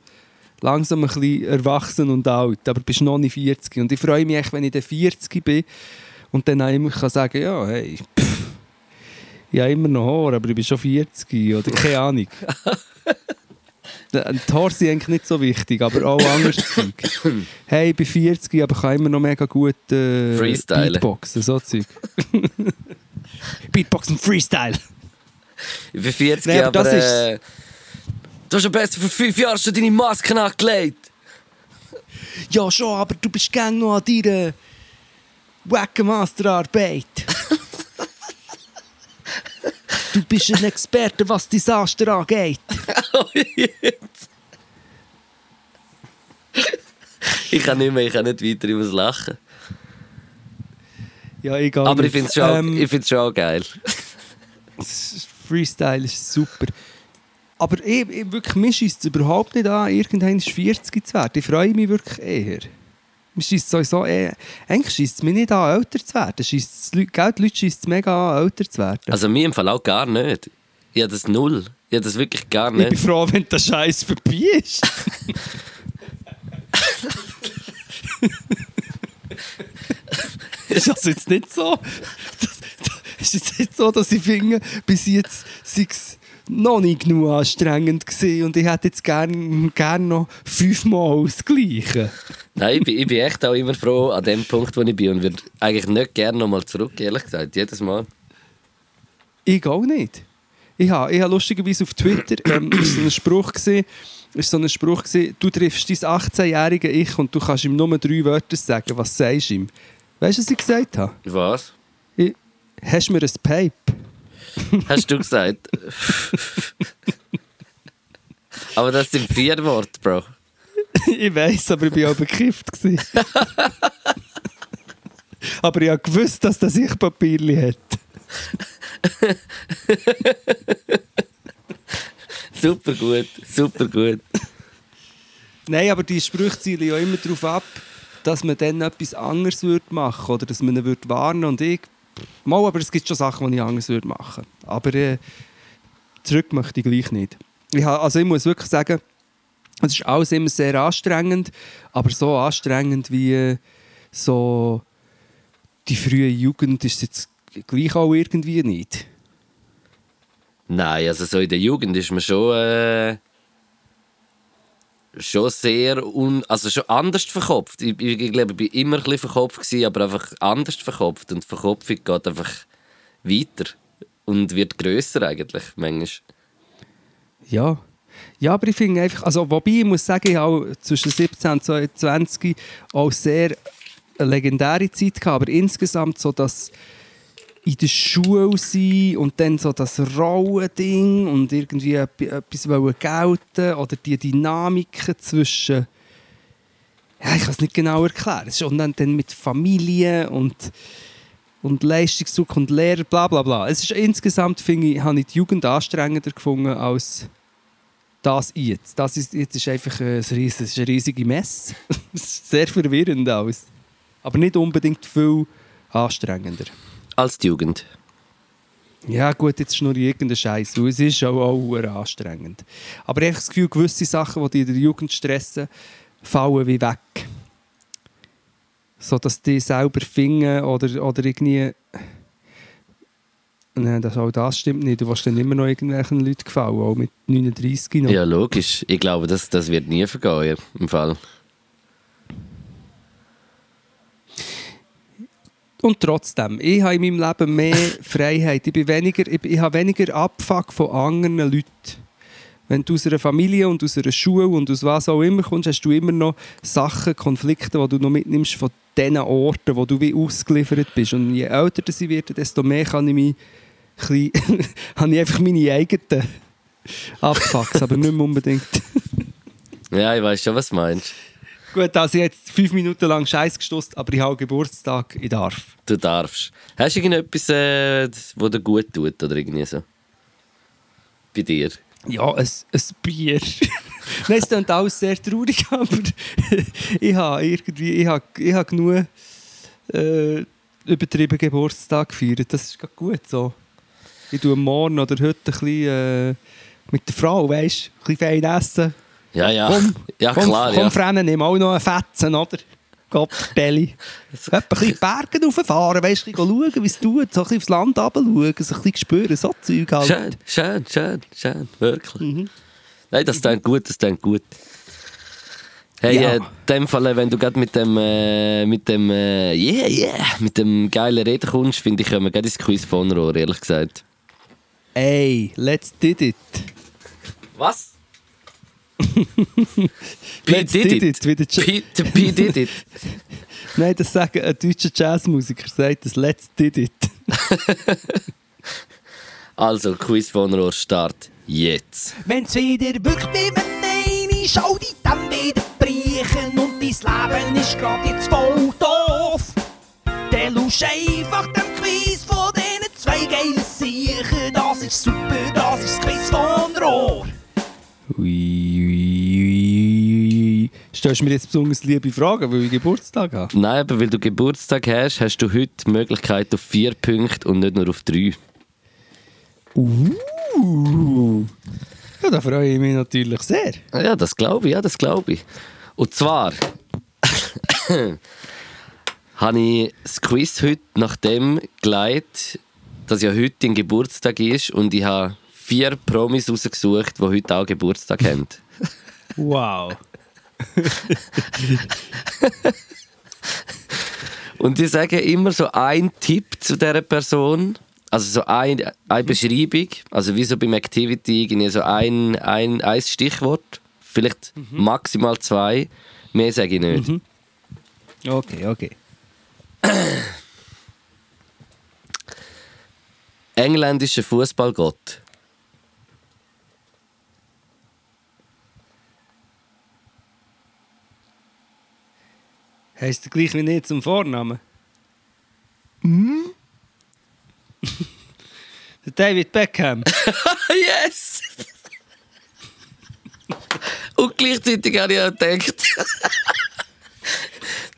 langsam ein bisschen erwachsen und alt, aber bist noch nicht 40. Und ich freue mich, echt, wenn ich dann 40 bin und dann auch immer kann sagen ja, hey, pff, ich habe immer noch Haar, aber ich bin schon 40 oder keine Ahnung. Die Haare sind eigentlich nicht so wichtig, aber auch anderes Zeug. Hey, ich bin 40, aber kann immer noch mega gut äh. Beatboxen, so Zeug. Beatboxen, Freestyle. Ich bin 40, Nein, aber aber. das ist- äh, du hast am besten vor fünf Jahren schon deine Maske angelegt. Ja, schon, aber du bist gang noch an deiner wacken Masterarbeit. du bist ein Experte, was Desaster angeht. ich kann nicht mehr, ich kann nicht weiter, ich muss lachen. Ja, egal. Aber ich finde es schon, Ähm, ich find's schon geil. Freestyle ist super. Aber ich, ich, wirklich, mir scheisst es überhaupt nicht an, irgendwann 40 zu werden. Ich freue mich wirklich eher. Mir scheisst sowieso eher, eigentlich scheisst es mich nicht an, älter zu werden. Die Leute, Leute scheisst es mega an, älter zu werden. Also mir im Fall auch gar nicht. Ich habe das null. Ich habe das wirklich gar ich bin nicht. froh, wenn der Scheiß vorbei ist. ist also jetzt nicht so. Ist jetzt nicht so, dass ich finde, bis jetzt sei es noch nicht genug anstrengend gewesen und ich hätte jetzt gerne gern noch fünfmal das Gleiche. Nein, ich bin, ich bin echt auch immer froh an dem Punkt, wo ich bin und würde eigentlich nicht gerne nochmal zurück, ehrlich gesagt, jedes Mal. Ich auch nicht. Ich habe, ich habe lustigerweise auf Twitter ähm, so ein Spruch gesehen, ist so ein Spruch gesehen, du triffst dein 18-jährige Ich und du kannst ihm nur drei Wörter sagen. Was sagst du ihm? Weißt du, was ich gesagt habe? Was? Ich, hast du mir ein Pipe? Hast du gesagt? aber das sind vier Worte, Bro. ich weiß, aber ich war auch bekifft. aber ich habe gewusst, dass das ich Papierli hat. Super gut, super gut. Nein, aber die Sprüche zielen ja immer darauf ab, dass man dann etwas anderes würde machen oder dass man ihn würde warnen und ich... Mal, aber es gibt schon Sachen, die ich anders würde machen. Aber äh, zurück möchte ich gleich nicht. Ich, also ich muss wirklich sagen, es ist alles immer sehr anstrengend, aber so anstrengend wie äh, so die frühe Jugend ist jetzt gleich auch irgendwie nicht. Nein, also so in der Jugend ist man schon, äh, schon sehr un also schon anders verkopft. Ich, ich, ich glaube, ich war immer ein bisschen verkopft, gewesen, aber einfach anders verkopft. Und die Verkopfung geht einfach weiter und wird grösser eigentlich, manchmal. Ja. Ja, aber ich finde einfach, also wobei ich muss sagen, ich habe zwischen 17 und 22 auch sehr legendäre Zeit gehabt, aber insgesamt so das in der Schule sein und dann so das Rollending und irgendwie etwas wollen gelten oder die Dynamiken zwischen ja, ich kann es nicht genau erklären. Und dann, dann mit Familie und, und Leistungsdruck und Lehrer, bla bla bla. Es ist insgesamt, finde ich, habe ich die Jugend anstrengender gefunden als das jetzt. Das ist, jetzt ist einfach ein, ries- es ist eine riesige ist sehr verwirrend alles. Aber nicht unbedingt viel anstrengender. Als die Jugend. Ja gut, jetzt ist nur irgendein Scheiß, es ist auch, auch anstrengend. Aber ich habe das Gefühl, gewisse Sachen, die dich in der Jugend stressen, fallen wie weg. So dass die selber finden oder, oder irgendwie... Nein, das, auch das stimmt nicht. Du willst dann immer noch irgendwelchen Leuten gefallen, auch mit 39 noch. Ja, logisch. Ich glaube, das, das wird nie vergehen im Fall. Und trotzdem, ich habe in meinem Leben mehr Freiheit. Ich, bin weniger, ich, ich habe weniger Abfuck von anderen Leuten. Wenn du aus einer Familie und aus einer Schule und aus was auch immer kommst, hast du immer noch Sachen, Konflikte, die du noch mitnimmst von diesen Orten, wo du wie ausgeliefert bist. Und je älter ich werde, desto mehr kann ich mich ein bisschen, habe ich einfach meine eigenen Abfucks, aber nicht mehr unbedingt. Ja, ich weiß schon, was du meinst. Gut, also ich habe jetzt fünf Minuten lang Scheiß gestoßt, aber ich habe Geburtstag, ich darf. Du darfst. Hast du irgendetwas, äh, wo dir gut tut oder irgendwie so? Bei dir? Ja, ein, ein Bier. Nein, es klingt alles sehr traurig, aber ich habe irgendwie, ich habe, ich habe genug äh, übertrieben Geburtstag gefeiert. Das ist gut so. Ich tue morgen oder heute ein bisschen äh, mit der Frau, weißt du, ein bisschen fein essen. Ja, ja. Komm, ja, komm, klar, komm ja. Frennen, nimm auch noch einen Fetzen, oder? Belly. Etwa ein bisschen Berge rauffahren, weißt du, schauen, wie es tut, so ein bisschen aufs Land runter schauen, so ein bisschen spüren, so Zeug halt. Schön, schön, schön, schön. Wirklich. Mhm. Nein, das klingt gut, das klingt gut. Hey, Ja. äh, in dem Fall, wenn du gerade mit dem, äh, mit dem, äh, yeah, yeah, mit dem geilen Reden kommst, finde ich, können wir gerade ins Quiz von Rohr, ehrlich gesagt. Ey, let's did it. Was? Let's did it, wie der Ja- P, der P did it. Nein, das sagen ein deutscher Jazzmusiker, sagt das Let's did it. Also, Quiz von Rohr, Start jetzt. Wenn's wieder wirkt, wie wenn eine Schau die dann wieder brechen und dein Leben ist grad jetzt voll doof. Der lusch einfach dem Quiz von diesen zwei geilen Siechen. Das ist super, das ist das Quiz von Rohr. Ui, ui, ui, ui. Stellst du mir jetzt besonders liebe Fragen, weil ich Geburtstag habe? Nein, aber weil du Geburtstag hast, hast du heute die Möglichkeit auf vier Punkte und nicht nur auf drei. Uh. Ja, da freue ich mich natürlich sehr. Ja, das glaube ich, ja, das glaube ich. Und zwar habe ich das Quiz heute nach dem geleitet, dass ja heute dein Geburtstag ist und ich habe vier Promis rausgesucht, die heute auch Geburtstag haben. Wow. Und die sagen immer so einen Tipp zu dieser Person, also so ein, eine Beschreibung, also wie so beim Activity, irgendwie so ein, ein, ein Stichwort, vielleicht maximal zwei, mehr sage ich nicht. Okay, okay. Engländischer Fußballgott. Heißt du gleich wie nicht zum Vornamen? Hm? Der David Beckham. yes! Und gleichzeitig habe ich auch gedacht,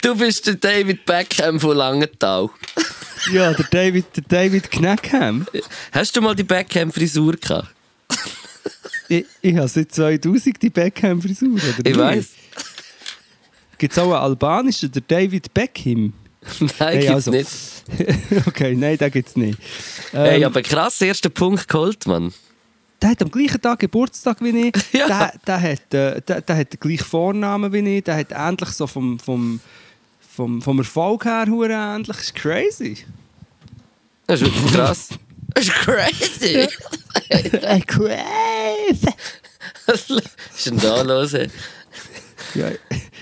du bist der David Beckham von Langenthal. ja, der David, der David Kneckham. Hast du mal die Beckham-Frisur gehabt? Ich, ich habe seit 2000 die Beckham-Frisur, oder Ich weiß. Gibt es auch einen albanischen, der David Beckham? Nein, Hey, gibt's also. nicht. okay, nein, gibt es nicht. Ähm, Hey, aber krass, erster Punkt geholt, Mann. Der hat am gleichen Tag Geburtstag wie ich. Ja. Der, der, hat, äh, der, der hat den gleichen Vornamen wie ich. Der hat ähnlich so vom, vom, vom, vom Erfolg her hure ähnlich. Das ist crazy. Das ist wirklich krass. Das ist crazy. crazy. Was ist denn da los? ey? Ja,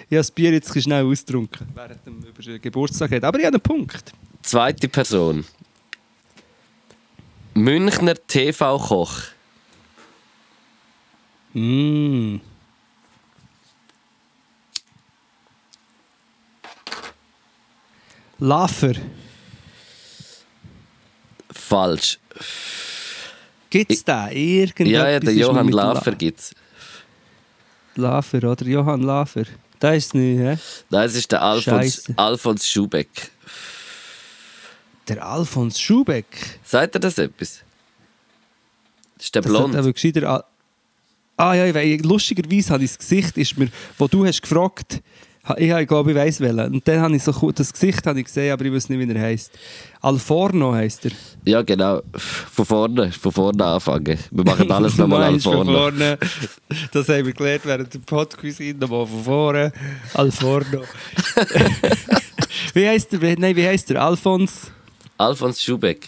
ich habe das Bier jetzt schnell ausgetrunken, während dem über den Geburtstag hat. Aber ich habe einen Punkt. Zweite Person. Münchner TV-Koch. Mm. Laffer. Falsch. Gibt es den? Irgendetwas Ja, ja, der Johann mit La- Laffer gibt's. Laffer, oder? Johann Laffer. Das ist es nicht, hä? Nein, es ist der Alfons, Scheisse. Alfons Schubeck. Der Alfons Schubeck. Sagt er das etwas? Das ist der Das hat Blond. aber gescheiter Al- Ah ja, ich weiss, lustigerweise ich das Gesicht, ist mir, wo du hast gefragt, ich, ich glaube, ich weiss welchen. Und dann habe ich so ku- das Gesicht habe ich gesehen, aber ich weiß nicht, wie er heisst. Alforno heisst er. Ja, genau. Von vorne, von vorne anfangen. Wir machen alles nochmal von vorne. Das haben wir gelernt während dem Podcast, nochmal von vorne. Alforno. wie heisst der? Nein, wie heisst der? Alfons? Alfons Schubeck.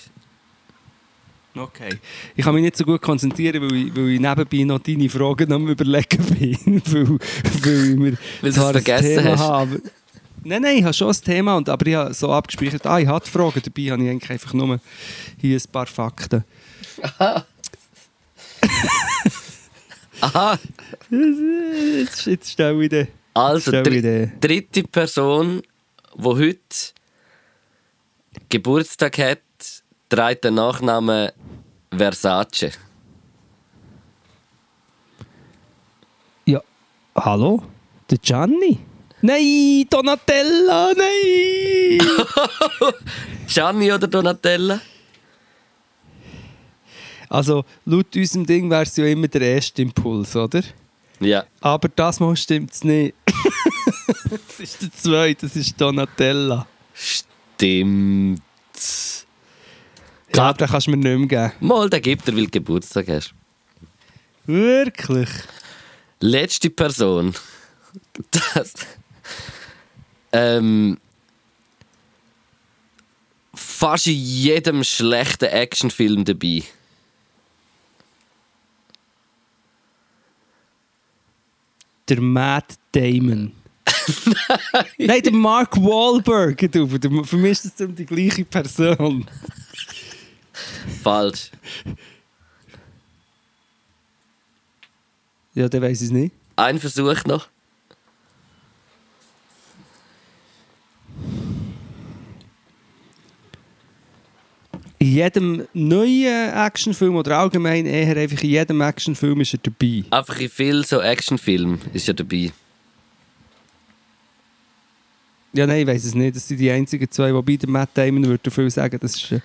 Okay. Ich kann mich nicht so gut konzentrieren, weil ich, weil ich nebenbei noch deine Fragen am überlegen bin. weil, weil du zwar es vergessen ein Thema hast. habe. Nein, nein, ich habe schon ein Thema, und, aber ich habe so abgespeichert, ah, ich habe die Fragen, dabei habe ich eigentlich einfach nur hier ein paar Fakten. Aha. Jetzt, jetzt stelle ich den. Also, dri Idee. dritte Person, die heute Geburtstag hat, trägt den Nachnamen Versace. Ja, hallo? Der Gianni? Nein, Donatella, nein! Gianni oder Donatella? also, laut unserem Ding wäre es ja immer der erste Impuls, oder? Ja. Aber das Mal stimmt es nicht. das ist der zweite, das ist Donatella. Stimmt. Aber den kannst du mir nicht mehr geben. Mal, den gibt er, weil du Geburtstag hast. Wirklich? Letzte Person. Das. Ähm. Fast in jedem schlechten Actionfilm dabei. Der Matt Damon. Nein, der Mark Wahlberg. Du, der- für mich ist das die gleiche Person. Falsch. Ja, der weiß es nicht. Ein Versuch noch. In jedem neuen Actionfilm oder allgemein eher einfach in jedem Actionfilm ist er dabei. Einfach in vielen so Actionfilmen ist er dabei. Ja, nein, ich weiß es nicht. Das sind die einzigen zwei. Wobei der Matt Damon würde viel sagen, das ist ein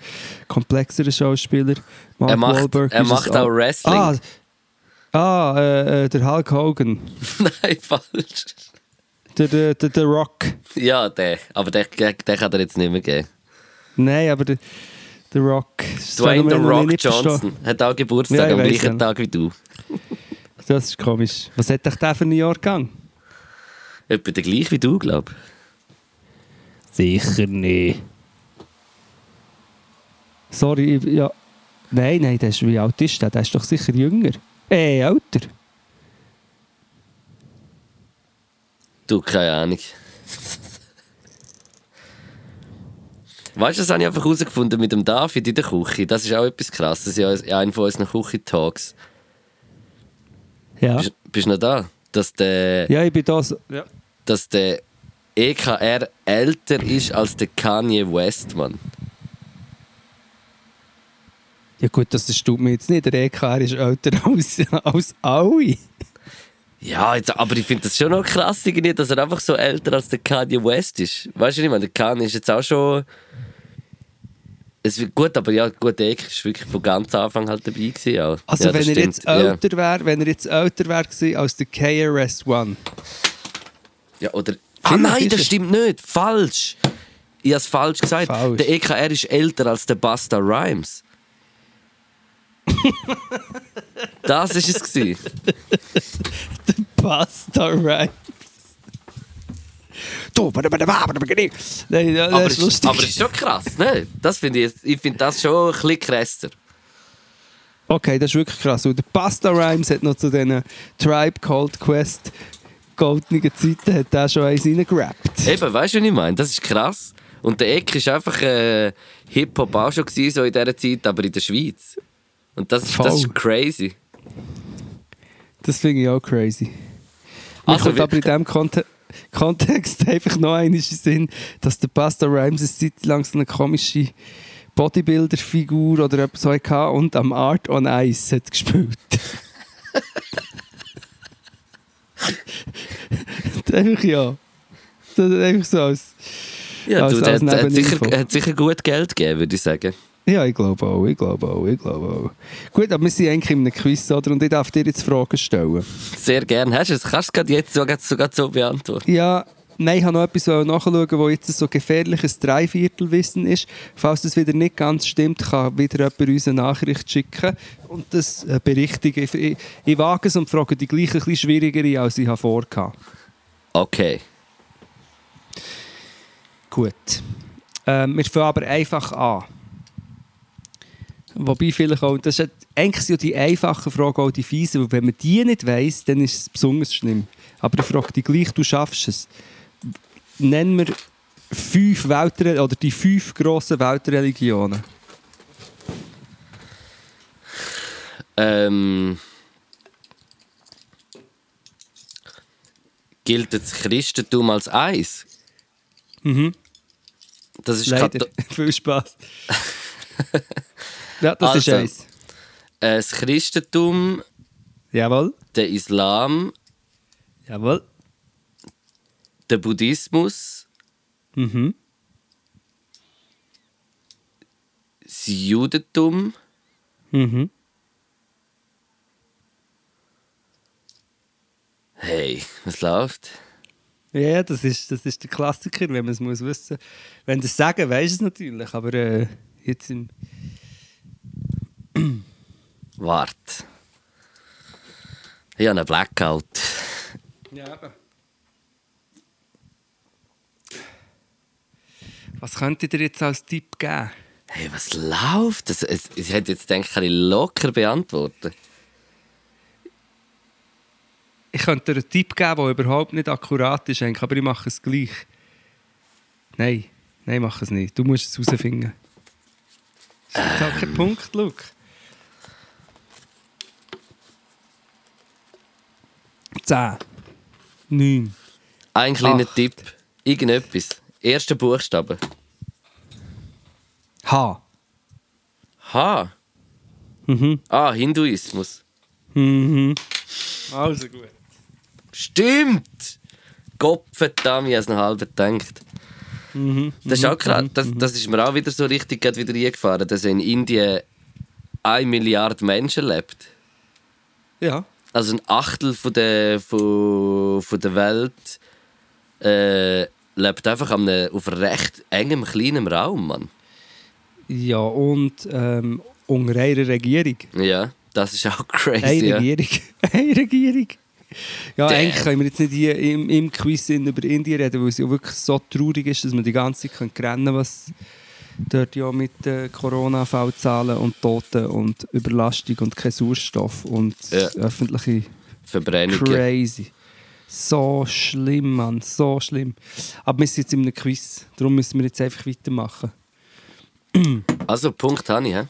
komplexerer Schauspieler. Mark Er macht- Wahlberg er macht auch Wrestling. Ah, ah äh, äh, der Hulk Hogan. Nein, falsch. Der, der, der, der Rock. Ja, der. Aber den, den kann er jetzt nicht mehr geben. Nein, aber der, der Rock. Dwayne The Rock. Johnson hat auch Geburtstag Ja, am gleichen ja. Tag wie du. Das ist komisch. Was hat euch der für einen Jahrgang? Etwa der gleich wie du, glaube ich. Sicher nicht. Sorry, ich- ja. Nein, nein, der ist, wie alt ist der? Der ist doch sicher jünger. Äh, älter. Du, keine Ahnung. Weißt du, das habe ich einfach herausgefunden mit dem David in der Küche. Das ist auch etwas krasses ja, in einem von unseren Küche-Talks. Ja. Bist, bist du noch da? Dass der, Ja, ich bin da. Ja. dass der EKR älter ist als der Kanye West, Mann. Ja gut, das tut mir jetzt nicht. Der EKR ist älter als, als alle. Ja, jetzt, aber ich finde das schon noch krass, irgendwie, dass er einfach so älter als der Kanye West ist. Weißt du nicht, ich meine, der Kanye ist jetzt auch schon. Es wird gut, aber ja, gut, der Ek ist wirklich von ganz Anfang halt dabei gewesen. Auch. Also ja, wenn er stimmt, jetzt älter wäre, wenn er jetzt älter wäre als der KRS One. Ja, ja oder. Ah nein, das stimmt nicht. Falsch. Ich habe es falsch gesagt. Falsch. Der EKR ist älter als der Busta Rhymes. das ist es gewesen. Pasta Rhymes. Du, Nein, Aber das es ist lustig. aber es ist schon krass, ne? Das finde ich, ich finde das schon ein bisschen krasser. Okay, das ist wirklich krass. Und der Pasta Rhymes hat noch zu diesen Tribe Called Quest goldenen Zeiten hat der schon eins reingerappt. Eben, weißt du, was ich meine? Das ist krass. Und der Eck ist einfach äh, Hip-Hop auch schon gewesen, so in dieser Zeit, aber in der Schweiz. Und das, ist- das ist crazy. Das finde ich auch crazy. Mir Also, kommt aber in diesem Konte Kontext einfach noch den Sinn, dass der Pasta Rhymes eine Zeit lang so eine komische Bodybuilder-Figur oder etwas so hatte und am Art on Ice hat gespielt. einfach ja. Das ist einfach so als... Ja, Als- du, als hat, hat, sicher, hat sicher gut Geld gegeben, würde ich sagen. Ja, ich glaube auch, ich glaube auch, ich glaube auch. Gut, aber wir sind eigentlich in einem Quiz, oder? Und ich darf dir jetzt Fragen stellen. Sehr gern. Hast du es? Kannst du es gerade jetzt sogar, sogar so beantworten? Ja, nein, ich habe noch etwas nachschauen, wo jetzt so gefährliches Dreiviertelwissen ist. Falls das wieder nicht ganz stimmt, kann wieder jemand uns eine Nachricht schicken und das äh, berichtigen. Ich, ich, ich wage es und frage die gleiche, ein bisschen schwierigere, als ich vorhatte. Okay. Gut. Ähm, wir fangen aber einfach an. Wobei vielleicht auch, das ist eigentlich ja die einfachen Fragen auch die fiesen, weil wenn man die nicht weiss, dann ist es besonders schlimm. Aber ich frage dich gleich, du schaffst es. Nennen wir fünf Weltre oder die fünf grossen Weltreligionen. Ähm, gilt das Christentum als eins? Mhm. Das ist Leider. Viel Spaß. ja, das ist Also. eins. äh, das Christentum, Jawohl. der Islam, Jawohl. Der Buddhismus, Mhm. das Judentum, Mhm. hey, was läuft? Ja, das ist, das ist der Klassiker, wenn man es muss wissen. Wenn das sagen, weiß es natürlich, aber äh, jetzt im Wart. Ich habe einen Blackout. ja, eben. Was könnte ich dir jetzt als Tipp geben? Hey, was läuft? Das, es, ich hätte jetzt kann ich locker beantworten. Ich könnte dir einen Tipp geben, der überhaupt nicht akkurat ist, aber ich mache es gleich. Nein, nein, mach es nicht. Du musst es herausfinden. Das ist jetzt auch kein Punkt, Luke. Zehn. Neun. Ein kleiner Acht. Tipp. Irgendetwas. Erster Buchstabe. H. H. Mhm. Ah, Hinduismus. Mhm. Also gut. Stimmt! Gottverdammt, ich habe es noch halb gedacht. Mhm. Das ist auch krass. Das, das ist mir auch wieder so richtig gerade wieder eingefahren, dass in Indien eine Milliarde Menschen lebt. Ja. Also ein Achtel von der, von, von der Welt äh, lebt einfach an einem, auf recht engem, kleinem Raum, Mann. Ja, und ähm, unter einer Regierung. Ja, das ist auch crazy. Eine ja. Regierung. Eine Regierung. Ja, Damn. eigentlich können wir jetzt nicht hier im, im Quiz über Indien reden, weil es ja wirklich so traurig ist, dass man die ganze Zeit rennen kann, was dort ja mit äh, Corona-Fallzahlen und Toten und Überlastung und kein Sauerstoff und Ja. öffentliche Verbrennungen. Crazy. So schlimm, Mann, so schlimm. Aber wir sind jetzt in einem Quiz, darum müssen wir jetzt einfach weitermachen. Also, Punkt habe ich. hä?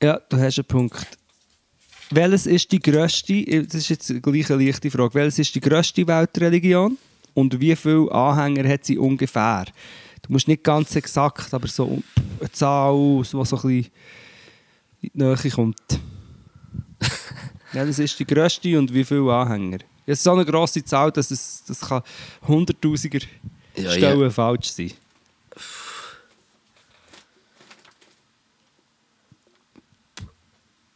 Ja, du hast einen Punkt. Welches ist die grösste, das ist jetzt gleich eine leichte Frage, welches ist die grösste Weltreligion und wie viele Anhänger hat sie ungefähr? Du musst nicht ganz exakt, aber so eine Zahl, die so ein bisschen in die Nähe kommt. Welches ist die grösste und wie viele Anhänger? Es ist so eine grosse Zahl, dass es das kann Hunderttausiger Ja, Stellen falsch sein.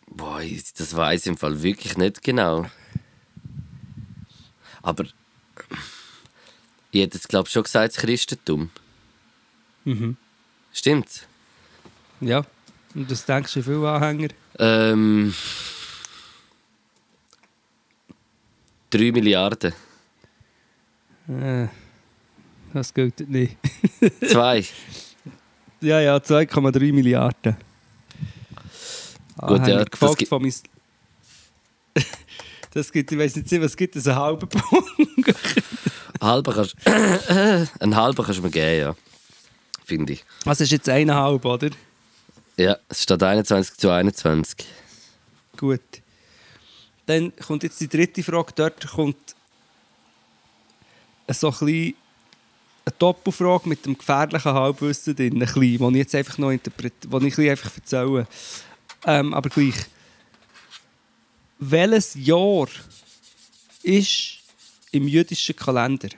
Boah, das weiß ich im Fall wirklich nicht genau. Aber ich hätte jetzt, glaube schon gesagt, das Christentum. Mhm. Stimmt's? Ja. Und das denkst du, viele Anhänger? Ähm. 3 Milliarden. Äh, das gilt nicht. Zwei. Ja, ja, 2,3 Milliarden. Gut, ja, das gefolgt gibt- von mein... das gibt, ich weiß nicht, was gibt es, einen halben Punkt? halber kannst Einen halben kannst du mir geben, ja. Finde ich. Was ist jetzt eineinhalb, oder? Ja, es steht 21 zu 21. Gut. Dann kommt jetzt die dritte Frage. Dort kommt so ein bisschen eine Doppelfrage mit dem gefährlichen Halbwissen drin, ein bisschen, ich jetzt einfach noch interpretiere, ich ein einfach erzähle. Ähm, aber gleich. Welches Jahr ist im jüdischen Kalender?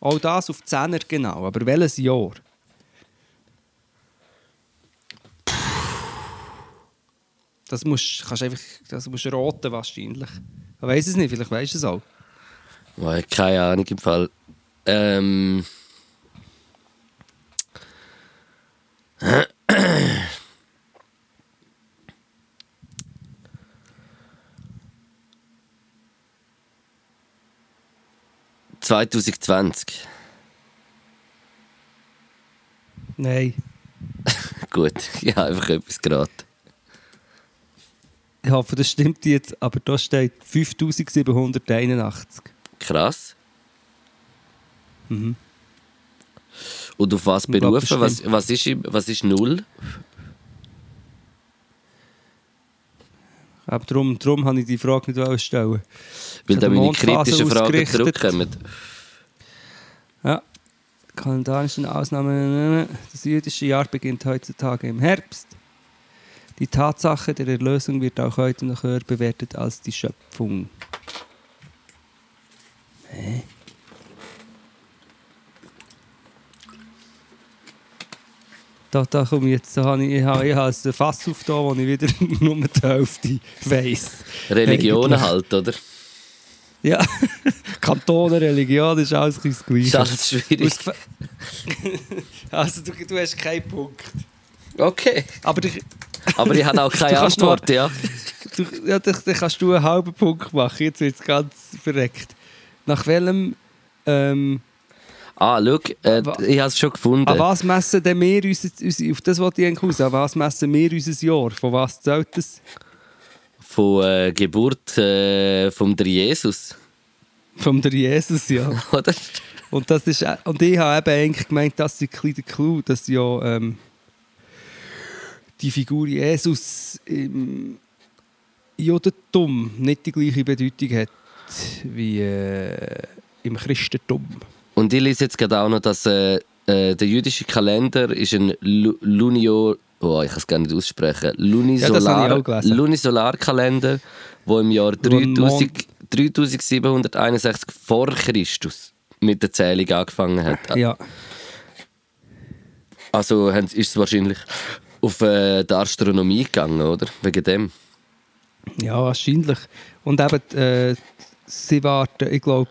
Auch das auf 10er genau, aber welches Jahr? Das musst, kannst einfach, das musst du roten wahrscheinlich. Ich weiß es nicht, vielleicht weißt du es auch. Ich hab keine Ahnung im Fall. Ähm. ...2020. Nein. Gut, ich habe einfach etwas geraten. Ich hoffe, das stimmt jetzt, aber da steht 5781. Krass. Mhm. Und auf was glaub, berufen? Was, was, ist, was ist null? Aber darum, darum habe ich die Frage nicht stellen. Weil da meine kritischen Fragen zurückkommen. Ja. Kalendarischen Ausnahmen. Das jüdische Jahr beginnt heutzutage im Herbst. Die Tatsache der Erlösung wird auch heute noch höher bewertet als die Schöpfung. Hä? Da, da komme ich jetzt, da habe ich, ich habe, ich habe ein Fass auf da, wo ich wieder nur die Hälfte weiss. Religionen Eigentlich. halt, oder? Ja, Kantone, Religion, das ist alles ein bisschen das Ist Gleiche. alles schwierig. Also du, du hast keinen Punkt. Okay. Aber ich, Aber ich habe auch keine Antwort, ja. du, ja, dann, dann kannst du einen halben Punkt machen. Jetzt wird es ganz verreckt. Nach welchem... Ähm, Ah, schau, äh, ich habe es schon gefunden. an was messen denn wir unser, unser, auf das wollte ich eigentlich raus, an was messen wir unser Jahr? Von was zählt das? Von äh, Geburt äh, vom der Jesus, Vom der Jesus, ja. oder? Und, das ist, äh, und ich habe eben eigentlich gemeint, das ist ein der Clou, dass ja ähm, die Figur Jesus im Judentum nicht die gleiche Bedeutung hat wie äh, im Christentum. Und ich lese jetzt gerade auch noch, dass äh, äh, der jüdische Kalender ist ein Lu Lunio... Oh, ich kann es gar nicht aussprechen. Ja, Lunisolar, gelesen. Lunisolarkalender, wo im Jahr Wo ein 3000, 3761 vor Christus mit der Zählung angefangen hat. Ja, Also ist es wahrscheinlich auf äh, die Astronomie gegangen, oder? Wegen dem. ja wahrscheinlich. Und eben, äh, sie warten, ich glaube,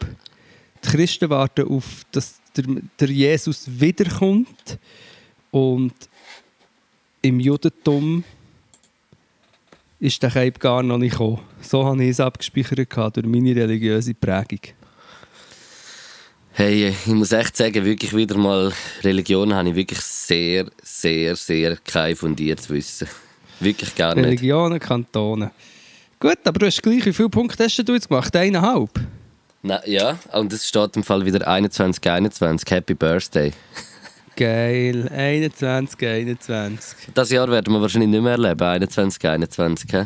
die Christen warten auf, dass der, der Jesus wiederkommt. Und im Judentum ist der Keib gar noch nicht gekommen. So habe ich es abgespeichert durch meine religiöse Prägung. Hey, ich muss echt sagen, wirklich wieder mal Religion habe ich wirklich sehr, sehr, sehr kein fundiertes Wissen. Wirklich gar nicht. Religionen, Kantone. Gut, aber du hast gleich, wie viele Punkte hast du jetzt gemacht? Eineinhalb? Na, ja, und es steht im Fall wieder 2121. Happy Birthday. Geil, 21, 21. Das Jahr werden wir wahrscheinlich nicht mehr erleben, 2121. hä?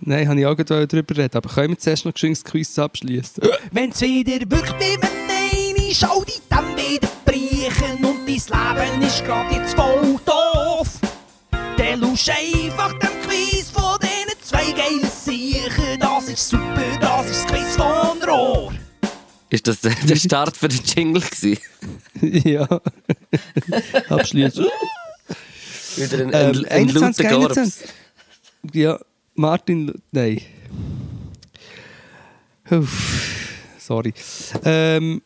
Nein, habe ich auch gerade darüber reden, aber können wir zuerst noch das Quiz abschließen? Wenn's wieder wirkt eine schau die dann wieder brechen und dein Leben ist grad jetzt voll doof. Dann lusch einfach dem Quiz von diesen zwei geilen Siechen. Das ist super, das ist das Quiz von Rohr. Ist das der der Start für den Jingle gewesen? ja. Abschließen. Wieder ein, Ähm, ein, ein 21, lauter Gorbs. 21. Ja, Martin. Nein. Uff, sorry. Ähm,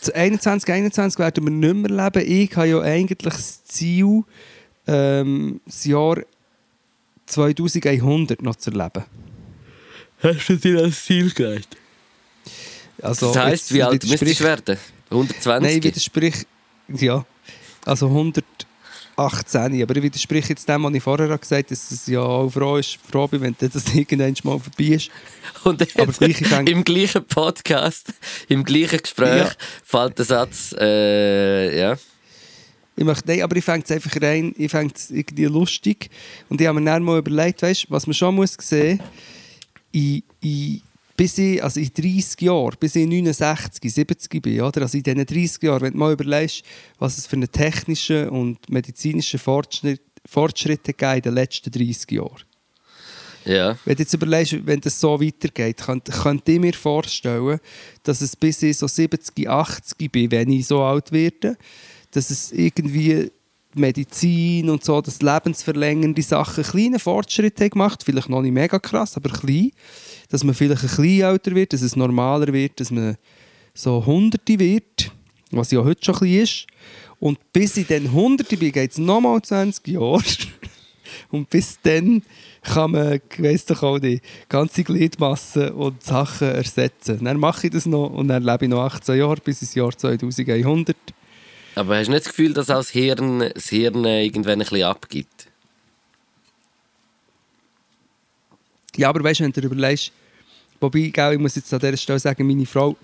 zu 21, 21 werden wir nicht mehr leben. Ich habe ja eigentlich das Ziel, ähm, das Jahr 2100 noch zu erleben. Hast du dir das Ziel gelegt? Also, Das heisst, jetzt wie alt müsstest du werden? 120? Nein, widersprich. Ja. Also 118. Aber ich widerspreche jetzt dem, was ich vorher gesagt habe, dass es ja auch froh, ist, froh bin, wenn das irgendwann mal vorbei ist. Und jetzt, Aber gleich, ich denke- im gleichen Podcast, im gleichen Gespräch Ja. fällt der Satz, äh, ja. Ich möchte, nein, aber ich fände es einfach rein, ich fände es irgendwie lustig. Und ich habe mir dann mal überlegt, weißt, was man schon muss sehen in, in, bis ich, also in 30 Jahren, bis ich 69, 70 bin, oder? Also in diesen 30 Jahren, wenn du mal überlegst, was es für einen technischen und medizinischen Fortschritt, Fortschritte gab in den letzten 30 Jahren. Ja. Wenn du jetzt überlegst, wenn das so weitergeht, könnte könnt ich mir vorstellen, dass es bis ich so 70, 80 bin, wenn ich so alt werde, dass es irgendwie Medizin und so, das lebensverlängernde Sachen kleine Fortschritte gemacht, vielleicht noch nicht mega krass, aber klein, dass man vielleicht ein bisschen älter wird, dass es normaler wird, dass man so Hunderte wird, was ja heute schon ein bisschen ist. Und bis ich dann Hunderte bin, geht es nochmal 20 Jahre. Und bis dann kann man, weiss doch auch nicht, ganze Gliedmassen und Sachen ersetzen. Dann mache ich das noch und dann lebe ich noch 18 Jahre bis ins Jahr 2100. Aber hast du nicht das Gefühl, dass auch das Hirn, das Hirn irgendwann ein bisschen abgibt? Ja, aber weißt du, wenn du dir überlegst, wobei, gell, ich muss jetzt an dieser Stelle sagen, meine Frau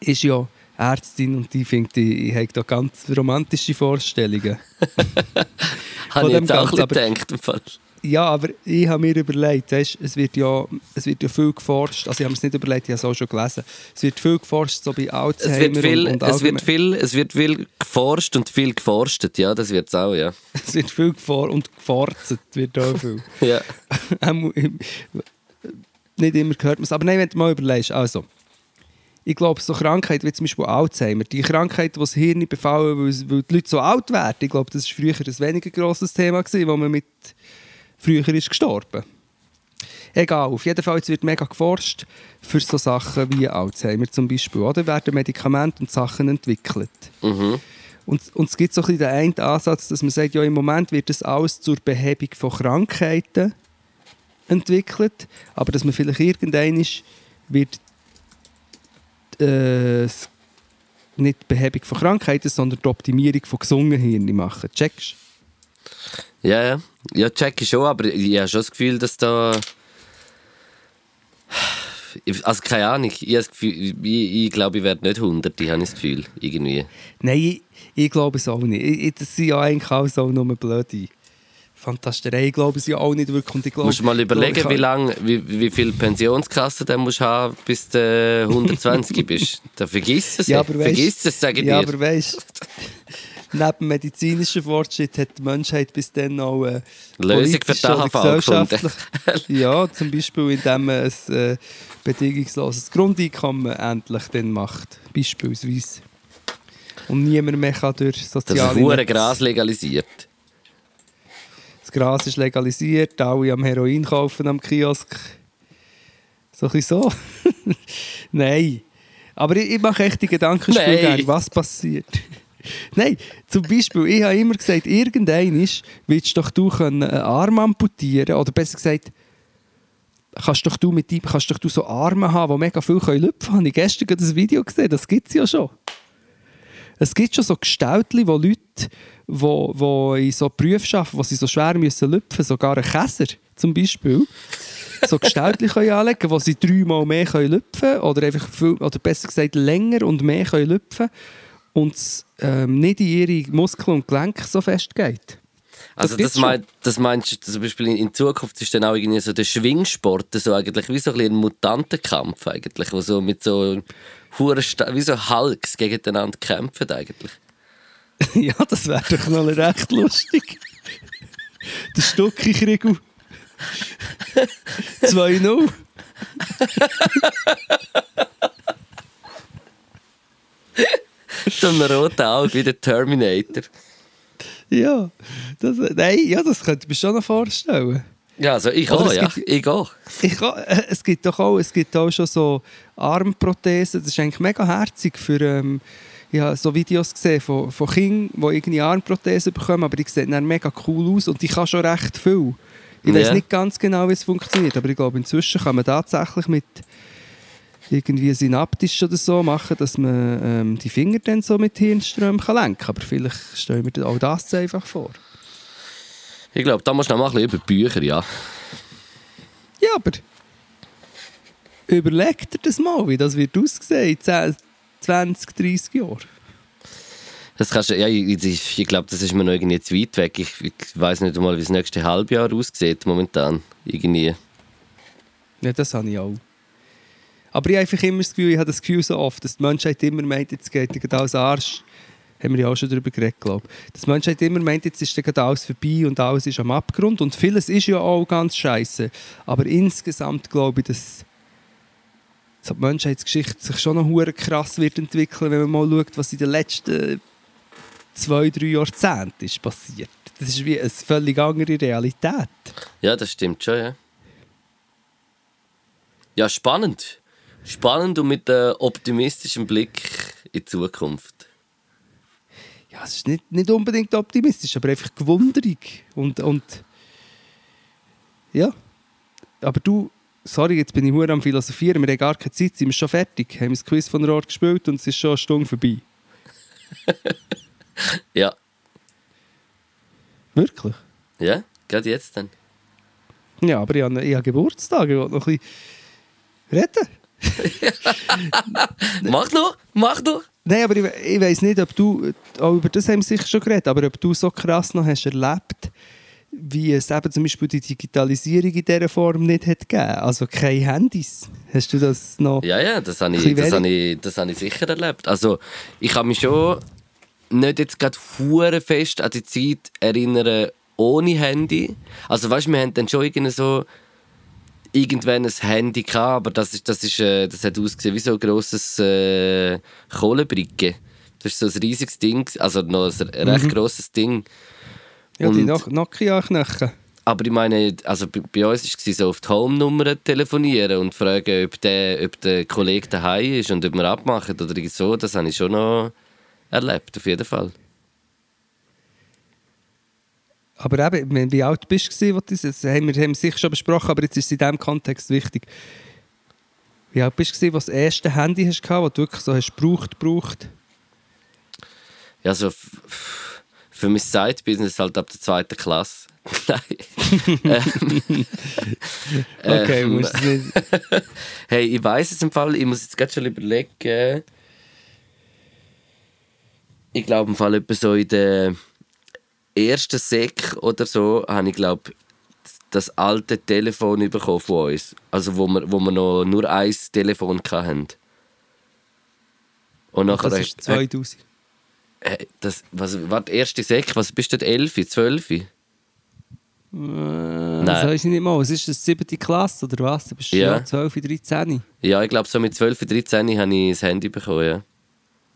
ist ja Ärztin und die findet, ich, ich habe da ganz romantische Vorstellungen. Habe ich jetzt auch ein gedacht. Fall. Ja, aber ich habe mir überlegt, weißt, es, wird ja, es wird ja viel geforscht, also ich habe es nicht überlegt, ich habe es auch schon gelesen, es wird viel geforscht, so bei Alzheimer Es wird, viel, und, und es, wird viel, es wird viel geforscht und viel geforstet, ja, das wird es auch, ja. es wird viel geforscht und geforzt wird auch viel. ja. Nicht immer gehört man es. Aber nein, wenn du mal überlegst, also, ich glaube, so Krankheiten wie zum Beispiel Alzheimer, die Krankheit, die das Hirn befallen, weil, weil die Leute so alt werden, ich glaube, das war früher ein weniger grosses Thema, gewesen, wo man mit früher ist gestorben. Egal, auf jeden Fall jetzt wird mega geforscht für so Sachen wie Alzheimer zum Beispiel. Oder werden Medikamente und Sachen entwickelt. Mhm. Und, und es gibt so ein bisschen den einen Ansatz, dass man sagt, ja, im Moment wird das alles zur Behebung von Krankheiten entwickelt, aber dass man vielleicht irgendwann wird äh, nicht die Behebung von Krankheiten, sondern die Optimierung von gesungenen Hirnen machen. Checkst Ja, ja. Ja, check ich schon, aber ich habe schon das Gefühl, dass da. Also keine Ahnung, ich, habe das Gefühl, ich, ich glaube, ich werde nicht 100, ich habe das Gefühl, irgendwie. Nein, ich, ich glaube es auch nicht. Ich, das sind ja eigentlich auch nur blöde Fantasterei. Ich glaube es ja auch nicht wirklich. Und ich Du glaube, musst mal überlegen, ich- wie lang, wie, wie viel Pensionskasse du musst haben, bis du äh, 120 bist. Da vergiss es, Ja, nicht. aber weißt- vergiss es, sage ich Ja, dir. aber weißt neben medizinischen Fortschritt hat die Menschheit bis dann auch äh, Lösung für gefunden. gesellschaftlich- Ja, zum Beispiel, indem man ein äh, bedingungsloses Grundeinkommen endlich dann macht. Beispielsweise. Und niemand mehr kann durch Das ist soziale Netze- Gras legalisiert. Das Gras ist legalisiert, alle am Heroin kaufen am Kiosk. So ein bisschen so. Nein. Aber ich, ich mache echt die gerne, was passiert. Nein, zum Beispiel, ich habe immer gesagt, irgendein willst doch du können einen Arm amputieren oder besser gesagt, kannst doch du mit ihm, kannst doch du so Arme haben, die mega viel können lüpfen können. Habe ich gestern gerade ein Video gesehen, das gibt es ja schon. Es gibt schon so Gestaltli, wo Leute, wo, wo in so Berufen arbeiten, wo sie so schwer müssen lüpfen, sogar ein Käser zum Beispiel, so Gestaltli können anlegen, wo sie dreimal mehr können lüpfen oder oder besser gesagt länger und mehr können lüpfen und es ähm, nicht in ihre Muskeln und Gelenke so fest geht. Also gibt's das, mein, das meinst du zum Beispiel in, in Zukunft ist dann auch irgendwie so der Schwingsport so eigentlich wie so ein, ein Mutantenkampf eigentlich, wo so mit so hure Sta- wie so Hulks gegeneinander kämpfen eigentlich. ja, das wäre doch noch recht lustig. Der Stucki-Krieg. 2-0. So ein roter Auge wie der Terminator. Ja, das, nein, ja, das könnte ich mir schon noch vorstellen. Ja, also ich auch, es ja. gibt- Ich auch. Ich, kann- äh, es gibt doch auch, es gibt auch schon so Armprothesen. Das ist eigentlich mega herzig für. Ähm, ich habe so Videos gesehen von, von Kindern, die irgendwie Armprothesen bekommen, aber die sehen dann mega cool aus und die kann schon recht viel. Ich weiß Ja. nicht ganz genau, wie es funktioniert, aber ich glaube, inzwischen kann man tatsächlich mit irgendwie synaptisch oder so machen, dass man ähm, die Finger dann so mit Hirnströmen kann lenken kann. Aber vielleicht stellen wir auch das einfach vor. Ich glaube, da musst du noch mal ein bisschen über Bücher, ja. Ja, aber überleg dir das mal, wie das wird aussehen in 10, 20, 30 Jahren. Das kannst ja, ich, ich, ich glaube, das ist mir noch irgendwie zu weit weg. Ich, ich weiß nicht einmal, wie das nächste Halbjahr aussieht momentan. Irgendwie. Ja, das habe ich auch. Aber ich habe einfach immer das Gefühl, ich habe das Gefühl so oft, dass die Menschheit immer meint, jetzt geht dir alles Arsch. Haben wir ja auch schon darüber geredet, glaube ich. Dass die Menschheit immer meint, jetzt ist gerade alles vorbei und alles ist am Abgrund. Und vieles ist ja auch ganz scheiße. Aber insgesamt glaube ich, dass so die Menschheitsgeschichte sich schon noch krass wird entwickeln, wenn man mal schaut, was in den letzten zwei, drei Jahrzehnten ist passiert. Das ist wie eine völlig andere Realität. Ja, das stimmt schon, ja. Ja, spannend. Spannend und mit einem optimistischen Blick in die Zukunft. Ja, es ist nicht, nicht unbedingt optimistisch, aber einfach gewunderig. Und, und ja. Aber du, sorry, jetzt bin ich hure am Philosophieren, wir haben gar keine Zeit, sind wir schon fertig. Wir haben das Quiz von der Ort gespielt und es ist schon eine Stunde vorbei. Ja, Wirklich? ja, gerade jetzt dann. Ja, aber ich habe, ich habe Geburtstag, ich will noch ein bisschen reden. Mach noch, mach noch. Nein, aber ich, ich weiß nicht, ob du, auch über das haben wir sicher schon geredet, aber ob du so krass noch hast erlebt, wie es eben zum Beispiel die Digitalisierung in dieser Form nicht hat gegeben. Also keine Handys. Hast du das noch? Ja, ja, das habe ich, das habe ich, das habe ich sicher erlebt. Also, ich kann mich schon nicht jetzt gerade hure fest an die Zeit erinnern ohne Handy. Also, weißt du, wir haben dann schon irgendwie so irgendwann ein Handy gehabt, aber das, ist, das, ist, äh, das hat ausgesehen wie so ein grosses äh, Kohlebricke. Das ist so ein riesiges Ding, also noch ein recht grosses Ding. Ja, die Nok- Nokia-Knochen. Aber ich meine, also bei, bei uns war es so, auf die Home-Nummer telefonieren und fragen, ob der, ob der Kollege daheim ist und ob wir abmachen oder so. Das habe ich schon noch erlebt, auf jeden Fall. Aber eben, wenn- wie alt bist du, gewesen, das haben wir, haben wir sicher schon besprochen, aber jetzt ist es in diesem Kontext wichtig. Wie alt bist du, du das erste Handy hast, das du wirklich so hast gebraucht, gebraucht? Ja, so für mein Side-Business halt ab der zweiten Klasse. Nein. Okay, ähm, musst du nicht... Hey, ich weiß es im Fall, ich muss jetzt gerade schon überlegen. Ich glaube im Fall etwa so in der ersten Sek oder so habe ich glaube das alte Telefon bekommen von uns. Also wo wir, wo wir noch nur ein Telefon hatten. Und nachher... Das ist 2000. Äh, das, was, warte, erste Sek, was bist du, 11, 12? Äh, das weiß ich nicht mal. Was ist das, siebte Klasse oder was? Du bist Ja. ja 12, 13. Ja, ich glaube so mit 12, 13 habe ich das Handy bekommen, ja.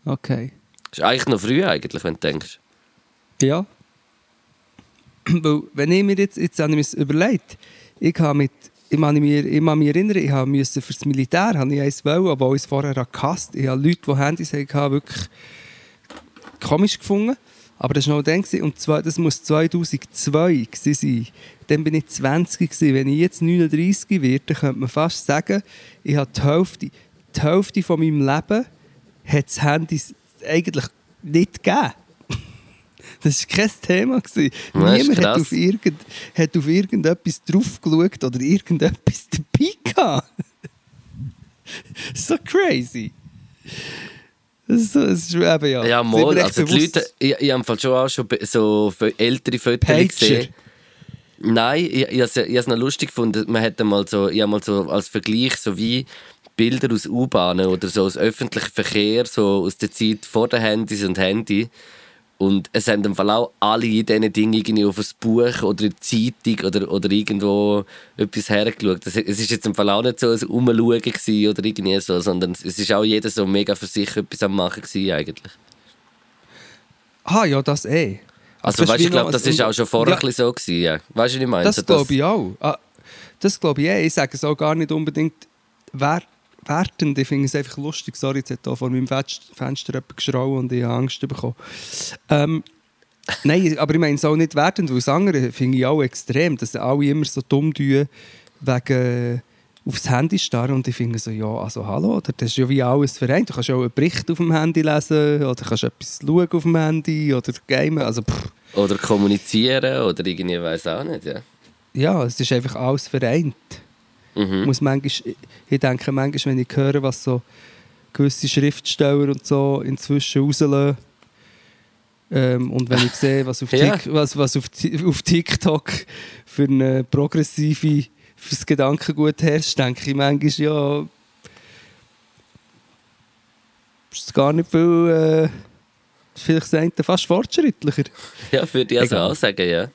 Okay. Das ist eigentlich noch früh eigentlich, wenn du denkst. Ja. Weil, wenn ich mir jetzt, jetzt habe ich mir überlegt, ich habe mit, ich kann mich, ich kann mich erinnern, ich müssen für das Militär, habe ich eins wollen, ich es vorher gehasst. Ich habe Leute, die Handys hatten, wirklich komisch gefunden. Aber das war noch dann, und zwar, das muss 2002 gewesen sein. Dann bin ich 20 gewesen. Wenn ich jetzt 39 werde, dann könnte man fast sagen, ich habe die Hälfte, die Hälfte von meinem Leben hat das Handy eigentlich nicht gegeben. Das war kein Thema. gewesen. Niemand hat auf, irgend, hat auf irgendetwas drauf geschaut oder irgendetwas dabei gehabt. so crazy. Das ist, so, das ist eben, ja. Ja, mal. Also die Leute, ich, ich habe schon auch schon so ältere Fotos gesehen. Nein, ich, ich, habe es noch lustig gefunden. Man hat mal so, ich habe mal so als Vergleich so wie Bilder aus U-Bahnen oder so aus öffentlichem Verkehr, so aus der Zeit vor den Handys und Handy. Und es haben im Fall auch alle in diesen Dingen irgendwie auf ein Buch oder eine Zeitung oder, oder irgendwo etwas hergeschaut. Es ist jetzt im Fall auch nicht so ein Umschauen oder irgendwie so, sondern es ist auch jeder so mega für sich etwas am machen gewesen eigentlich. Ah, ja, das eh. Also Aber weißt, ich glaube, das ist auch schon vorher Ja, so gewesen, ja. Weißt du, was ich meine? Das So, glaube ich auch. Ah, das glaube ich eh. Ich sage es auch gar nicht unbedingt wer wertend. Ich finde es einfach lustig. Sorry, jetzt hat hier vor meinem Fenster jemand geschrauen und ich habe Angst bekommen. Ähm, nein, aber ich meine es auch nicht wertend, weil das andere finde ich auch extrem, dass alle immer so dumm tun wegen äh, aufs Handy starren und ich finde so, ja, also hallo, das ist ja wie alles vereint. Du kannst auch einen Bericht auf dem Handy lesen oder kannst etwas schauen auf dem Handy oder gamen. Also, pff, Oder kommunizieren oder irgendwie, weiß auch nicht, ja. ja, es ist einfach alles vereint. Mhm. muss manchmal, ich denke manchmal, wenn ich höre, was so gewisse Schriftsteller und so inzwischen rauslassen ähm, und wenn ich sehe, was auf, Ja. Tik, was, was auf, auf TikTok für eine progressive, fürs Gedankengut herrscht, denke ich manchmal, ja, ist gar nicht viel, äh, Vielleicht sind fast fortschrittlicher. Ja, würde ich also auch sagen, ja.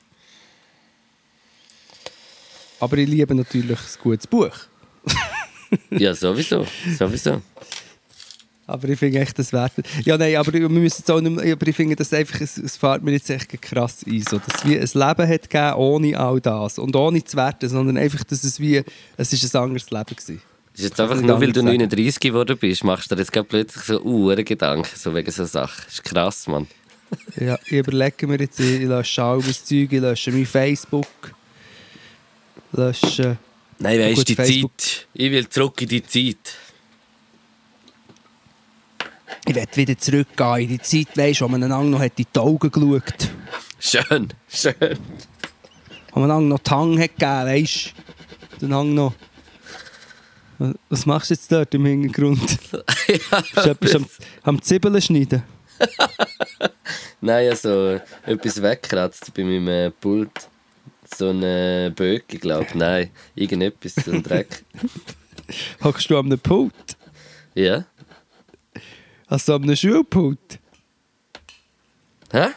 Aber ich liebe natürlich ein gutes Buch. Ja, sowieso. Sowieso. Aber ich finde echt, das wert. Ja, nein, aber wir müssen es auch nicht mehr, aber ich finde das einfach, es, es fährt mir jetzt echt krass ein, so, dass es wie ein Leben hat gegeben ohne all das und ohne zu werten, sondern einfach, dass es wie, es ist ein anderes Leben gewesen. Ist jetzt einfach nur, weil du sagen. 39 geworden bist, machst du dir jetzt plötzlich so uh, Gedanken, so wegen so Sachen. ist krass, Mann. Ja, ich überlege mir jetzt, ich lösche all mein Zeug, ich lösche mein Facebook, lösche... Nein, weißt du, die Facebook. Zeit. Ich will zurück in die Zeit. Ich werde wieder zurückgehen in die Zeit, weißt, wo man einander noch in die Augen geschaut Schön, schön. wo man einander noch die Hang hat gegeben, weißt du? Den Hang noch... Was machst du jetzt dort im Hintergrund? ja, Bist du etwas am, am Zwiebeln schneiden? Nein, also etwas wegkratzt bei meinem äh, Pult. So eine Böcke, glaube ich. Nein, irgendetwas, so ein Dreck. Hockst du an einem Pult? Ja? Also an einem Schulpult? Hä?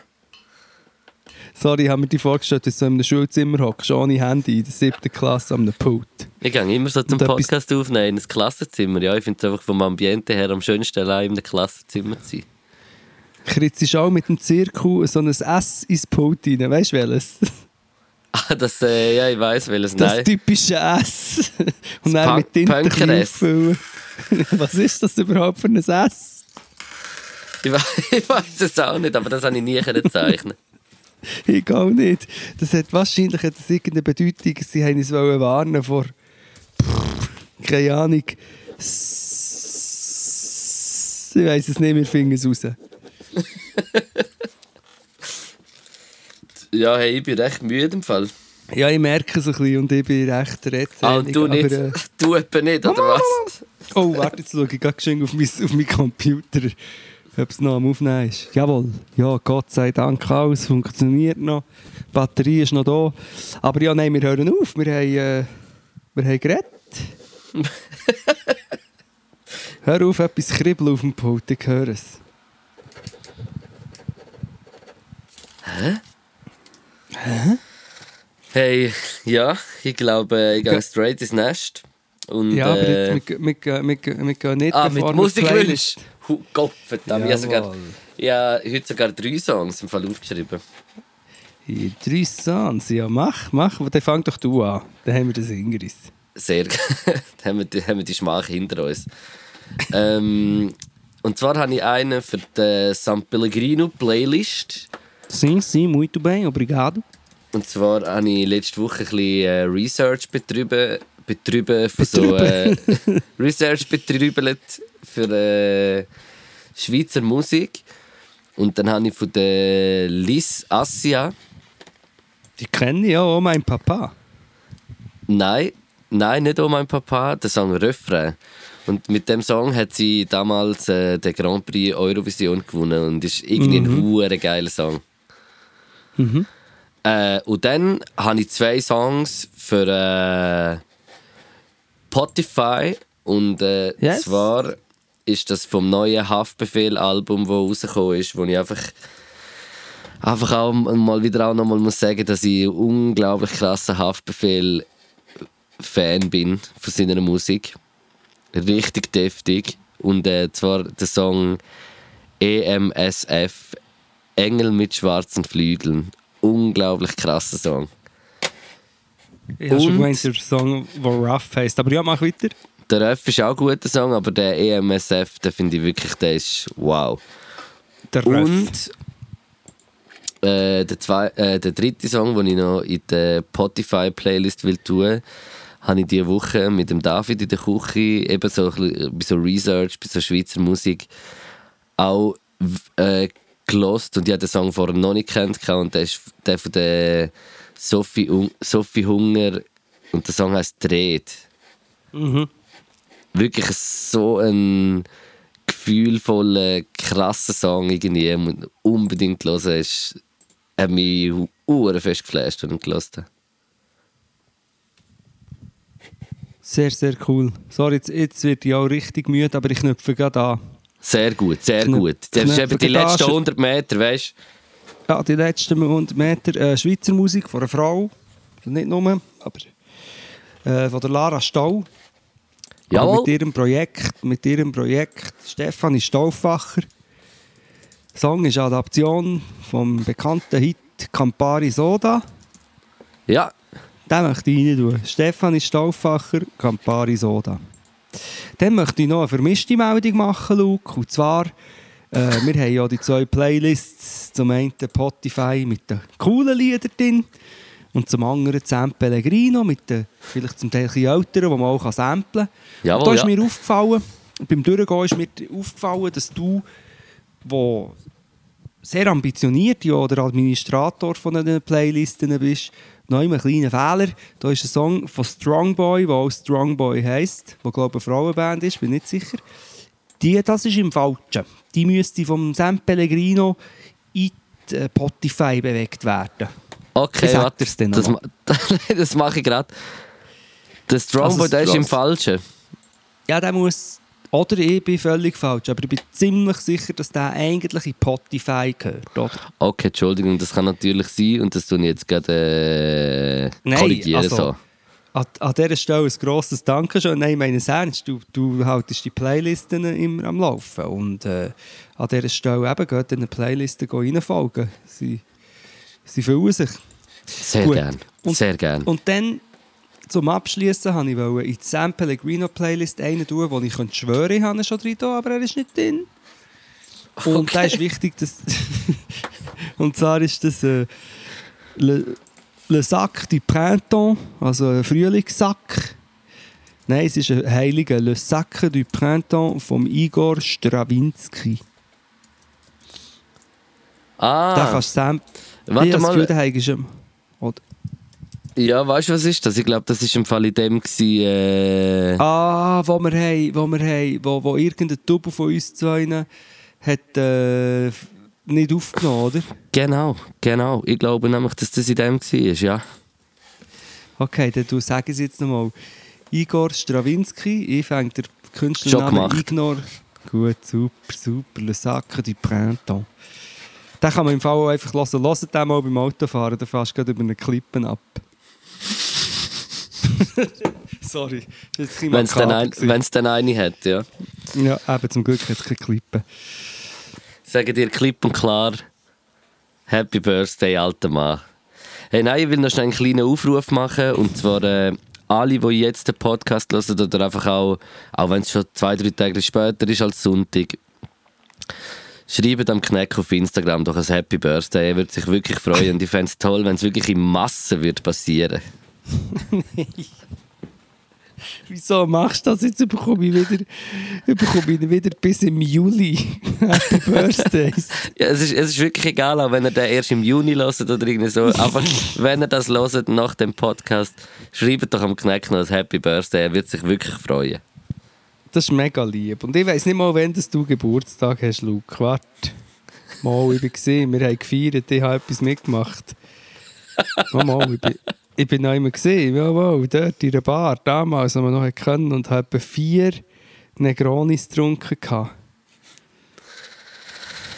Sorry, ich habe mir die vorgestellt, dass du in einem Schulzimmer hockst, ohne Handy, in der siebten Klasse einem Pult. Ich gehe immer so zum Und etwas- Podcast aufnehmen, in ein Klassenzimmer. Ja, ich finde es einfach vom Ambiente her am schönsten, allein in einem Klassenzimmer zu sein. Kritzt auch mit dem Zirkel so ein S ins Pult rein, weißt du welches? Ah, das, äh, ja, ich weiß welches. Das Nein. typische S. Und Das dann Punk- mit Tinte ein bisschen Punker-S. auffüllen. Was ist das überhaupt für ein S? Ich, we ich weiß es auch nicht, aber das habe ich nie zeichnen. Ich auch nicht. Das hat wahrscheinlich hat das irgendeine Bedeutung. Sie haben uns wollen warnen vor. Pff, keine Ahnung. Ich weiß es nicht, wir finden es raus. Ja, hey, ich bin recht müde im Fall. Ja, ich merke es ein bisschen und ich bin recht redselig. Ah, du nicht? aber, äh, Du etwa nicht, oder was? Oh, warte, jetzt schaue ich gerade geschwind auf, mein, auf meinen Computer, ob es noch am Aufnehmen ist. Jawohl, ja, Gott sei Dank, alles funktioniert noch. Die Batterie ist noch da. Aber ja, nein, wir hören auf. Wir haben, äh, wir haben geredet. Hör auf, etwas kribbeln auf dem Pult, ich höre es. Hey, ja, ich glaube, ich gehe Ge- straight ins Nest. Und, Ja, aber äh, jetzt, wir, wir, wir, wir, gehen nicht Ah, mit Musikwunsch. Hu- Gott verdammt, ich habe sogar, ich habe heute sogar drei Songs im Fall aufgeschrieben. In drei Songs, ja, mach, mach, aber dann fang doch du an. Dann haben wir das Ingris. Sehr gut. Dann haben wir die, haben wir die Schmach hinter uns. ähm, und zwar habe ich einen für die San Pellegrino Playlist. Sim, sim, muito bem, obrigado. Und zwar habe ich letzte Woche ein bisschen äh, Research betrieben, betrieben für so äh, Research betrieben für äh, Schweizer Musik. Und dann habe ich von der Liz Assia, Die kenne ich ja auch, mein Papa. nein, nein, nicht «Oh mein Papa», der Song «Refrain». Und mit dem Song hat sie damals äh, den Grand Prix Eurovision gewonnen und ist irgendwie ein hure geiler Song. Äh, und dann habe ich zwei Songs für äh, Spotify und äh, Yes. zwar ist das vom neuen Haftbefehl-Album, das rausgekommen ist, wo ich einfach einfach auch mal wieder auch nochmal muss sagen, dass ich ein unglaublich krasser Haftbefehl-Fan bin von seiner Musik. Richtig deftig. Und äh, zwar der Song EMSF Engel mit schwarzen Flügeln. Unglaublich krasser Song. Ich habe schon gemeint, der Song, der Rough heisst. Aber ja, mach weiter. Der Ref ist auch ein guter Song, aber der EMSF, den finde ich wirklich, der ist wow. Der Rough. Und äh, der, zwei, äh, der dritte Song, den ich noch in der Spotify-Playlist will tun, habe ich diese Woche mit dem David in der Küche eben so ein bisschen bei so Research, bei so Schweizer Musik auch äh, gelost und ich habe den Song vorher noch nicht kennt und der ist der von der Sophie, Un- Sophie Hunger und der Song heißt Dreht. Wirklich so ein gefühlvoller, krasser Song irgendwie. Muss Unbedingt hören. Es hat mich uhren fest geflasht, gehört habe. Sehr, sehr cool. Sorry, jetzt, jetzt wird ich auch richtig müde, aber ich knüpfe gerade an. Sehr gut, sehr Knapp- gut. Das ist eben die Gage. letzten 100 Meter, weißt du? Ja, die letzten 100 Meter äh, Schweizer Musik von einer Frau. Nicht nur, aber äh, von der Lara Stau. Jawohl. Mit ihrem Projekt, mit ihrem Projekt Stefanie Stauffacher. Der Song ist eine Adaption vom bekannten Hit Campari Soda. Ja, Den möchte ich rein tun. Stefanie Stauffacher, Campari Soda. Dann möchte ich noch eine vermischte Meldung machen, Luke. Und zwar, äh, wir haben ja die zwei Playlists. Zum einen Spotify mit den coolen Liedern drin. Und zum anderen Sam Pellegrino mit den vielleicht zum Teil älteren, die man auch samplen kann. Jawohl, und da ist ja. mir aufgefallen, beim Durchgehen ist mir aufgefallen, dass du, wo sehr ambitioniert ja, oder Administrator von den Playlisten bist, noch einen kleinen Fehler. Da ist ein Song von Strongboy, der auch Strongboy heisst, der glaube ich eine Frauenband ist, bin nicht sicher. Die, das ist im Falschen. Die müsste vom Sam Pellegrino in die äh, Spotify bewegt werden. okay, warte. Das, ma- das mache ich gerade. Der Strongboy, Also, der ist im Falschen. Ja, der muss. Oder ich bin völlig falsch, aber ich bin ziemlich sicher, dass der eigentlich in Spotify gehört, oder? Okay, Entschuldigung, das kann natürlich sein und das tue ich jetzt gerade äh, Nein, korrigieren. also- so. An, an dieser Stelle ein grosses Dankeschön. Nein, ich meine es ernst. Du, du haltest die Playlisten immer am Laufen. Und äh, an dieser Stelle eben geht in die Playlisten reinfolgen. Sie, sie fühlen sich. Sehr Gut. gern. Und- Sehr gern. Und dann, zum Abschließen, wollte ich in die Sam Pellegrino Playlist einen tun, wo ich könnte schwören, ich habe ihn schon drin, aber er ist nicht drin. Und da ist wichtig, dass. und zwar ist das äh, Le, Le Sac du Printemps, also ein Frühlingssack. Nein, es ist ein heiliger Le Sac du Printemps vom Igor Strawinski. Ah, Da kannst du Sam. warte ich habe das mal. Gefühl, der Heiliger ist am- Oder? Ja, weißt du, was ist das? Ich glaube, das ist im Fall in dem gewesen, äh, Ah, wo wir haben, wo wir haben, wo, wo irgendein Double von uns zwei hat äh, nicht aufgenommen, oder? Genau, genau. Ich glaube nämlich, dass das in dem war, ja. Okay, dann du sag es jetzt nochmal. Igor Strawinski, ich fange der Künstlernamen. Ignor. Gut, super, super. Le Sacre du Printemps. Den kann man im Fall auch einfach hören. Hört den mal beim Autofahren, dann fährst du gerade über eine Klippen ab. Sorry, Wenn es dann, ein, dann eine hat, ja. Ja, eben, zum Glück hat es keine Klippen. Sagen dir klipp und klar, Happy Birthday, alter Mann. Hey, nein, ich will noch schnell einen kleinen Aufruf machen. Und zwar äh, alle, die jetzt den Podcast hören oder einfach auch, auch wenn es schon zwei, drei Tage später ist als Sonntag, schreibt am Kneck auf Instagram doch ein Happy Birthday. Er würde sich wirklich freuen. Und ich fände es toll, wenn es wirklich in Massen würde passieren Wieso machst du das? Jetzt bekomme ich wieder, bekomme ich wieder bis im Juli Happy Birthdays. Ja, es ist, es ist wirklich egal, auch wenn ihr den erst im Juni hört oder irgendwie so. Einfach, wenn ihr das hört nach dem Podcast, schreibt doch am Kneck noch ein Happy Birthday. Er wird sich wirklich freuen. Das ist mega lieb. Und ich weiss nicht mal, wann du Geburtstag hast, Luke. Warte. Mal, ich war gesehen, wir haben gefeiert, ich habe etwas mitgemacht. Mal, mal, ich bin, ich bin noch immer gesehen, jawohl, dort in der Bar, damals, als wir noch können und habe etwa vier Negronis getrunken. gehabt.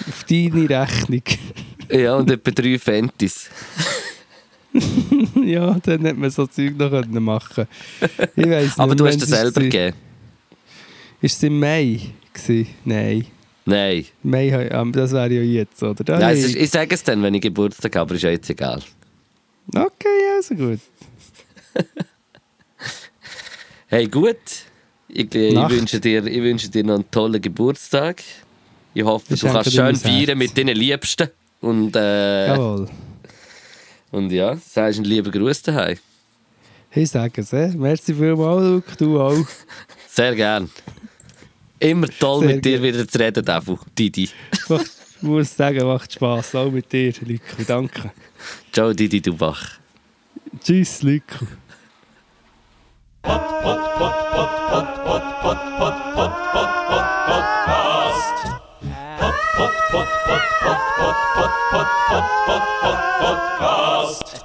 Auf deine Rechnung. Ja, und etwa drei Fentis. ja, dann hätte man so Zeug noch machen Ich weiss nicht, Aber du hast es selber gegeben. Ist es im Mai? Gewesen? Nein. Nein. Mai, ähm, das wäre ja jetzt, oder? Da Nein ist, ich sage es dann, wenn ich Geburtstag habe, aber ist ja jetzt egal. Okay, also gut. Hey, gut. Ich, ich, wünsche dir, ich wünsche dir noch einen tollen Geburtstag. Ich hoffe, Ich du kannst dir schön Herz. feiern mit deinen Liebsten. Und, äh, Jawohl. und ja, sagst einen lieben Gruß daheim. Ich sage es, eh? Merci vielmals, Luke, du auch. Sehr gern. Immer toll Sehr mit dir gern. wieder zu reden, Devu. Didi. Ich muss sagen, macht Spass, auch mit dir, Luke. Danke. Ciao, Didi Dubach. Tschüss, Luke. Podcast.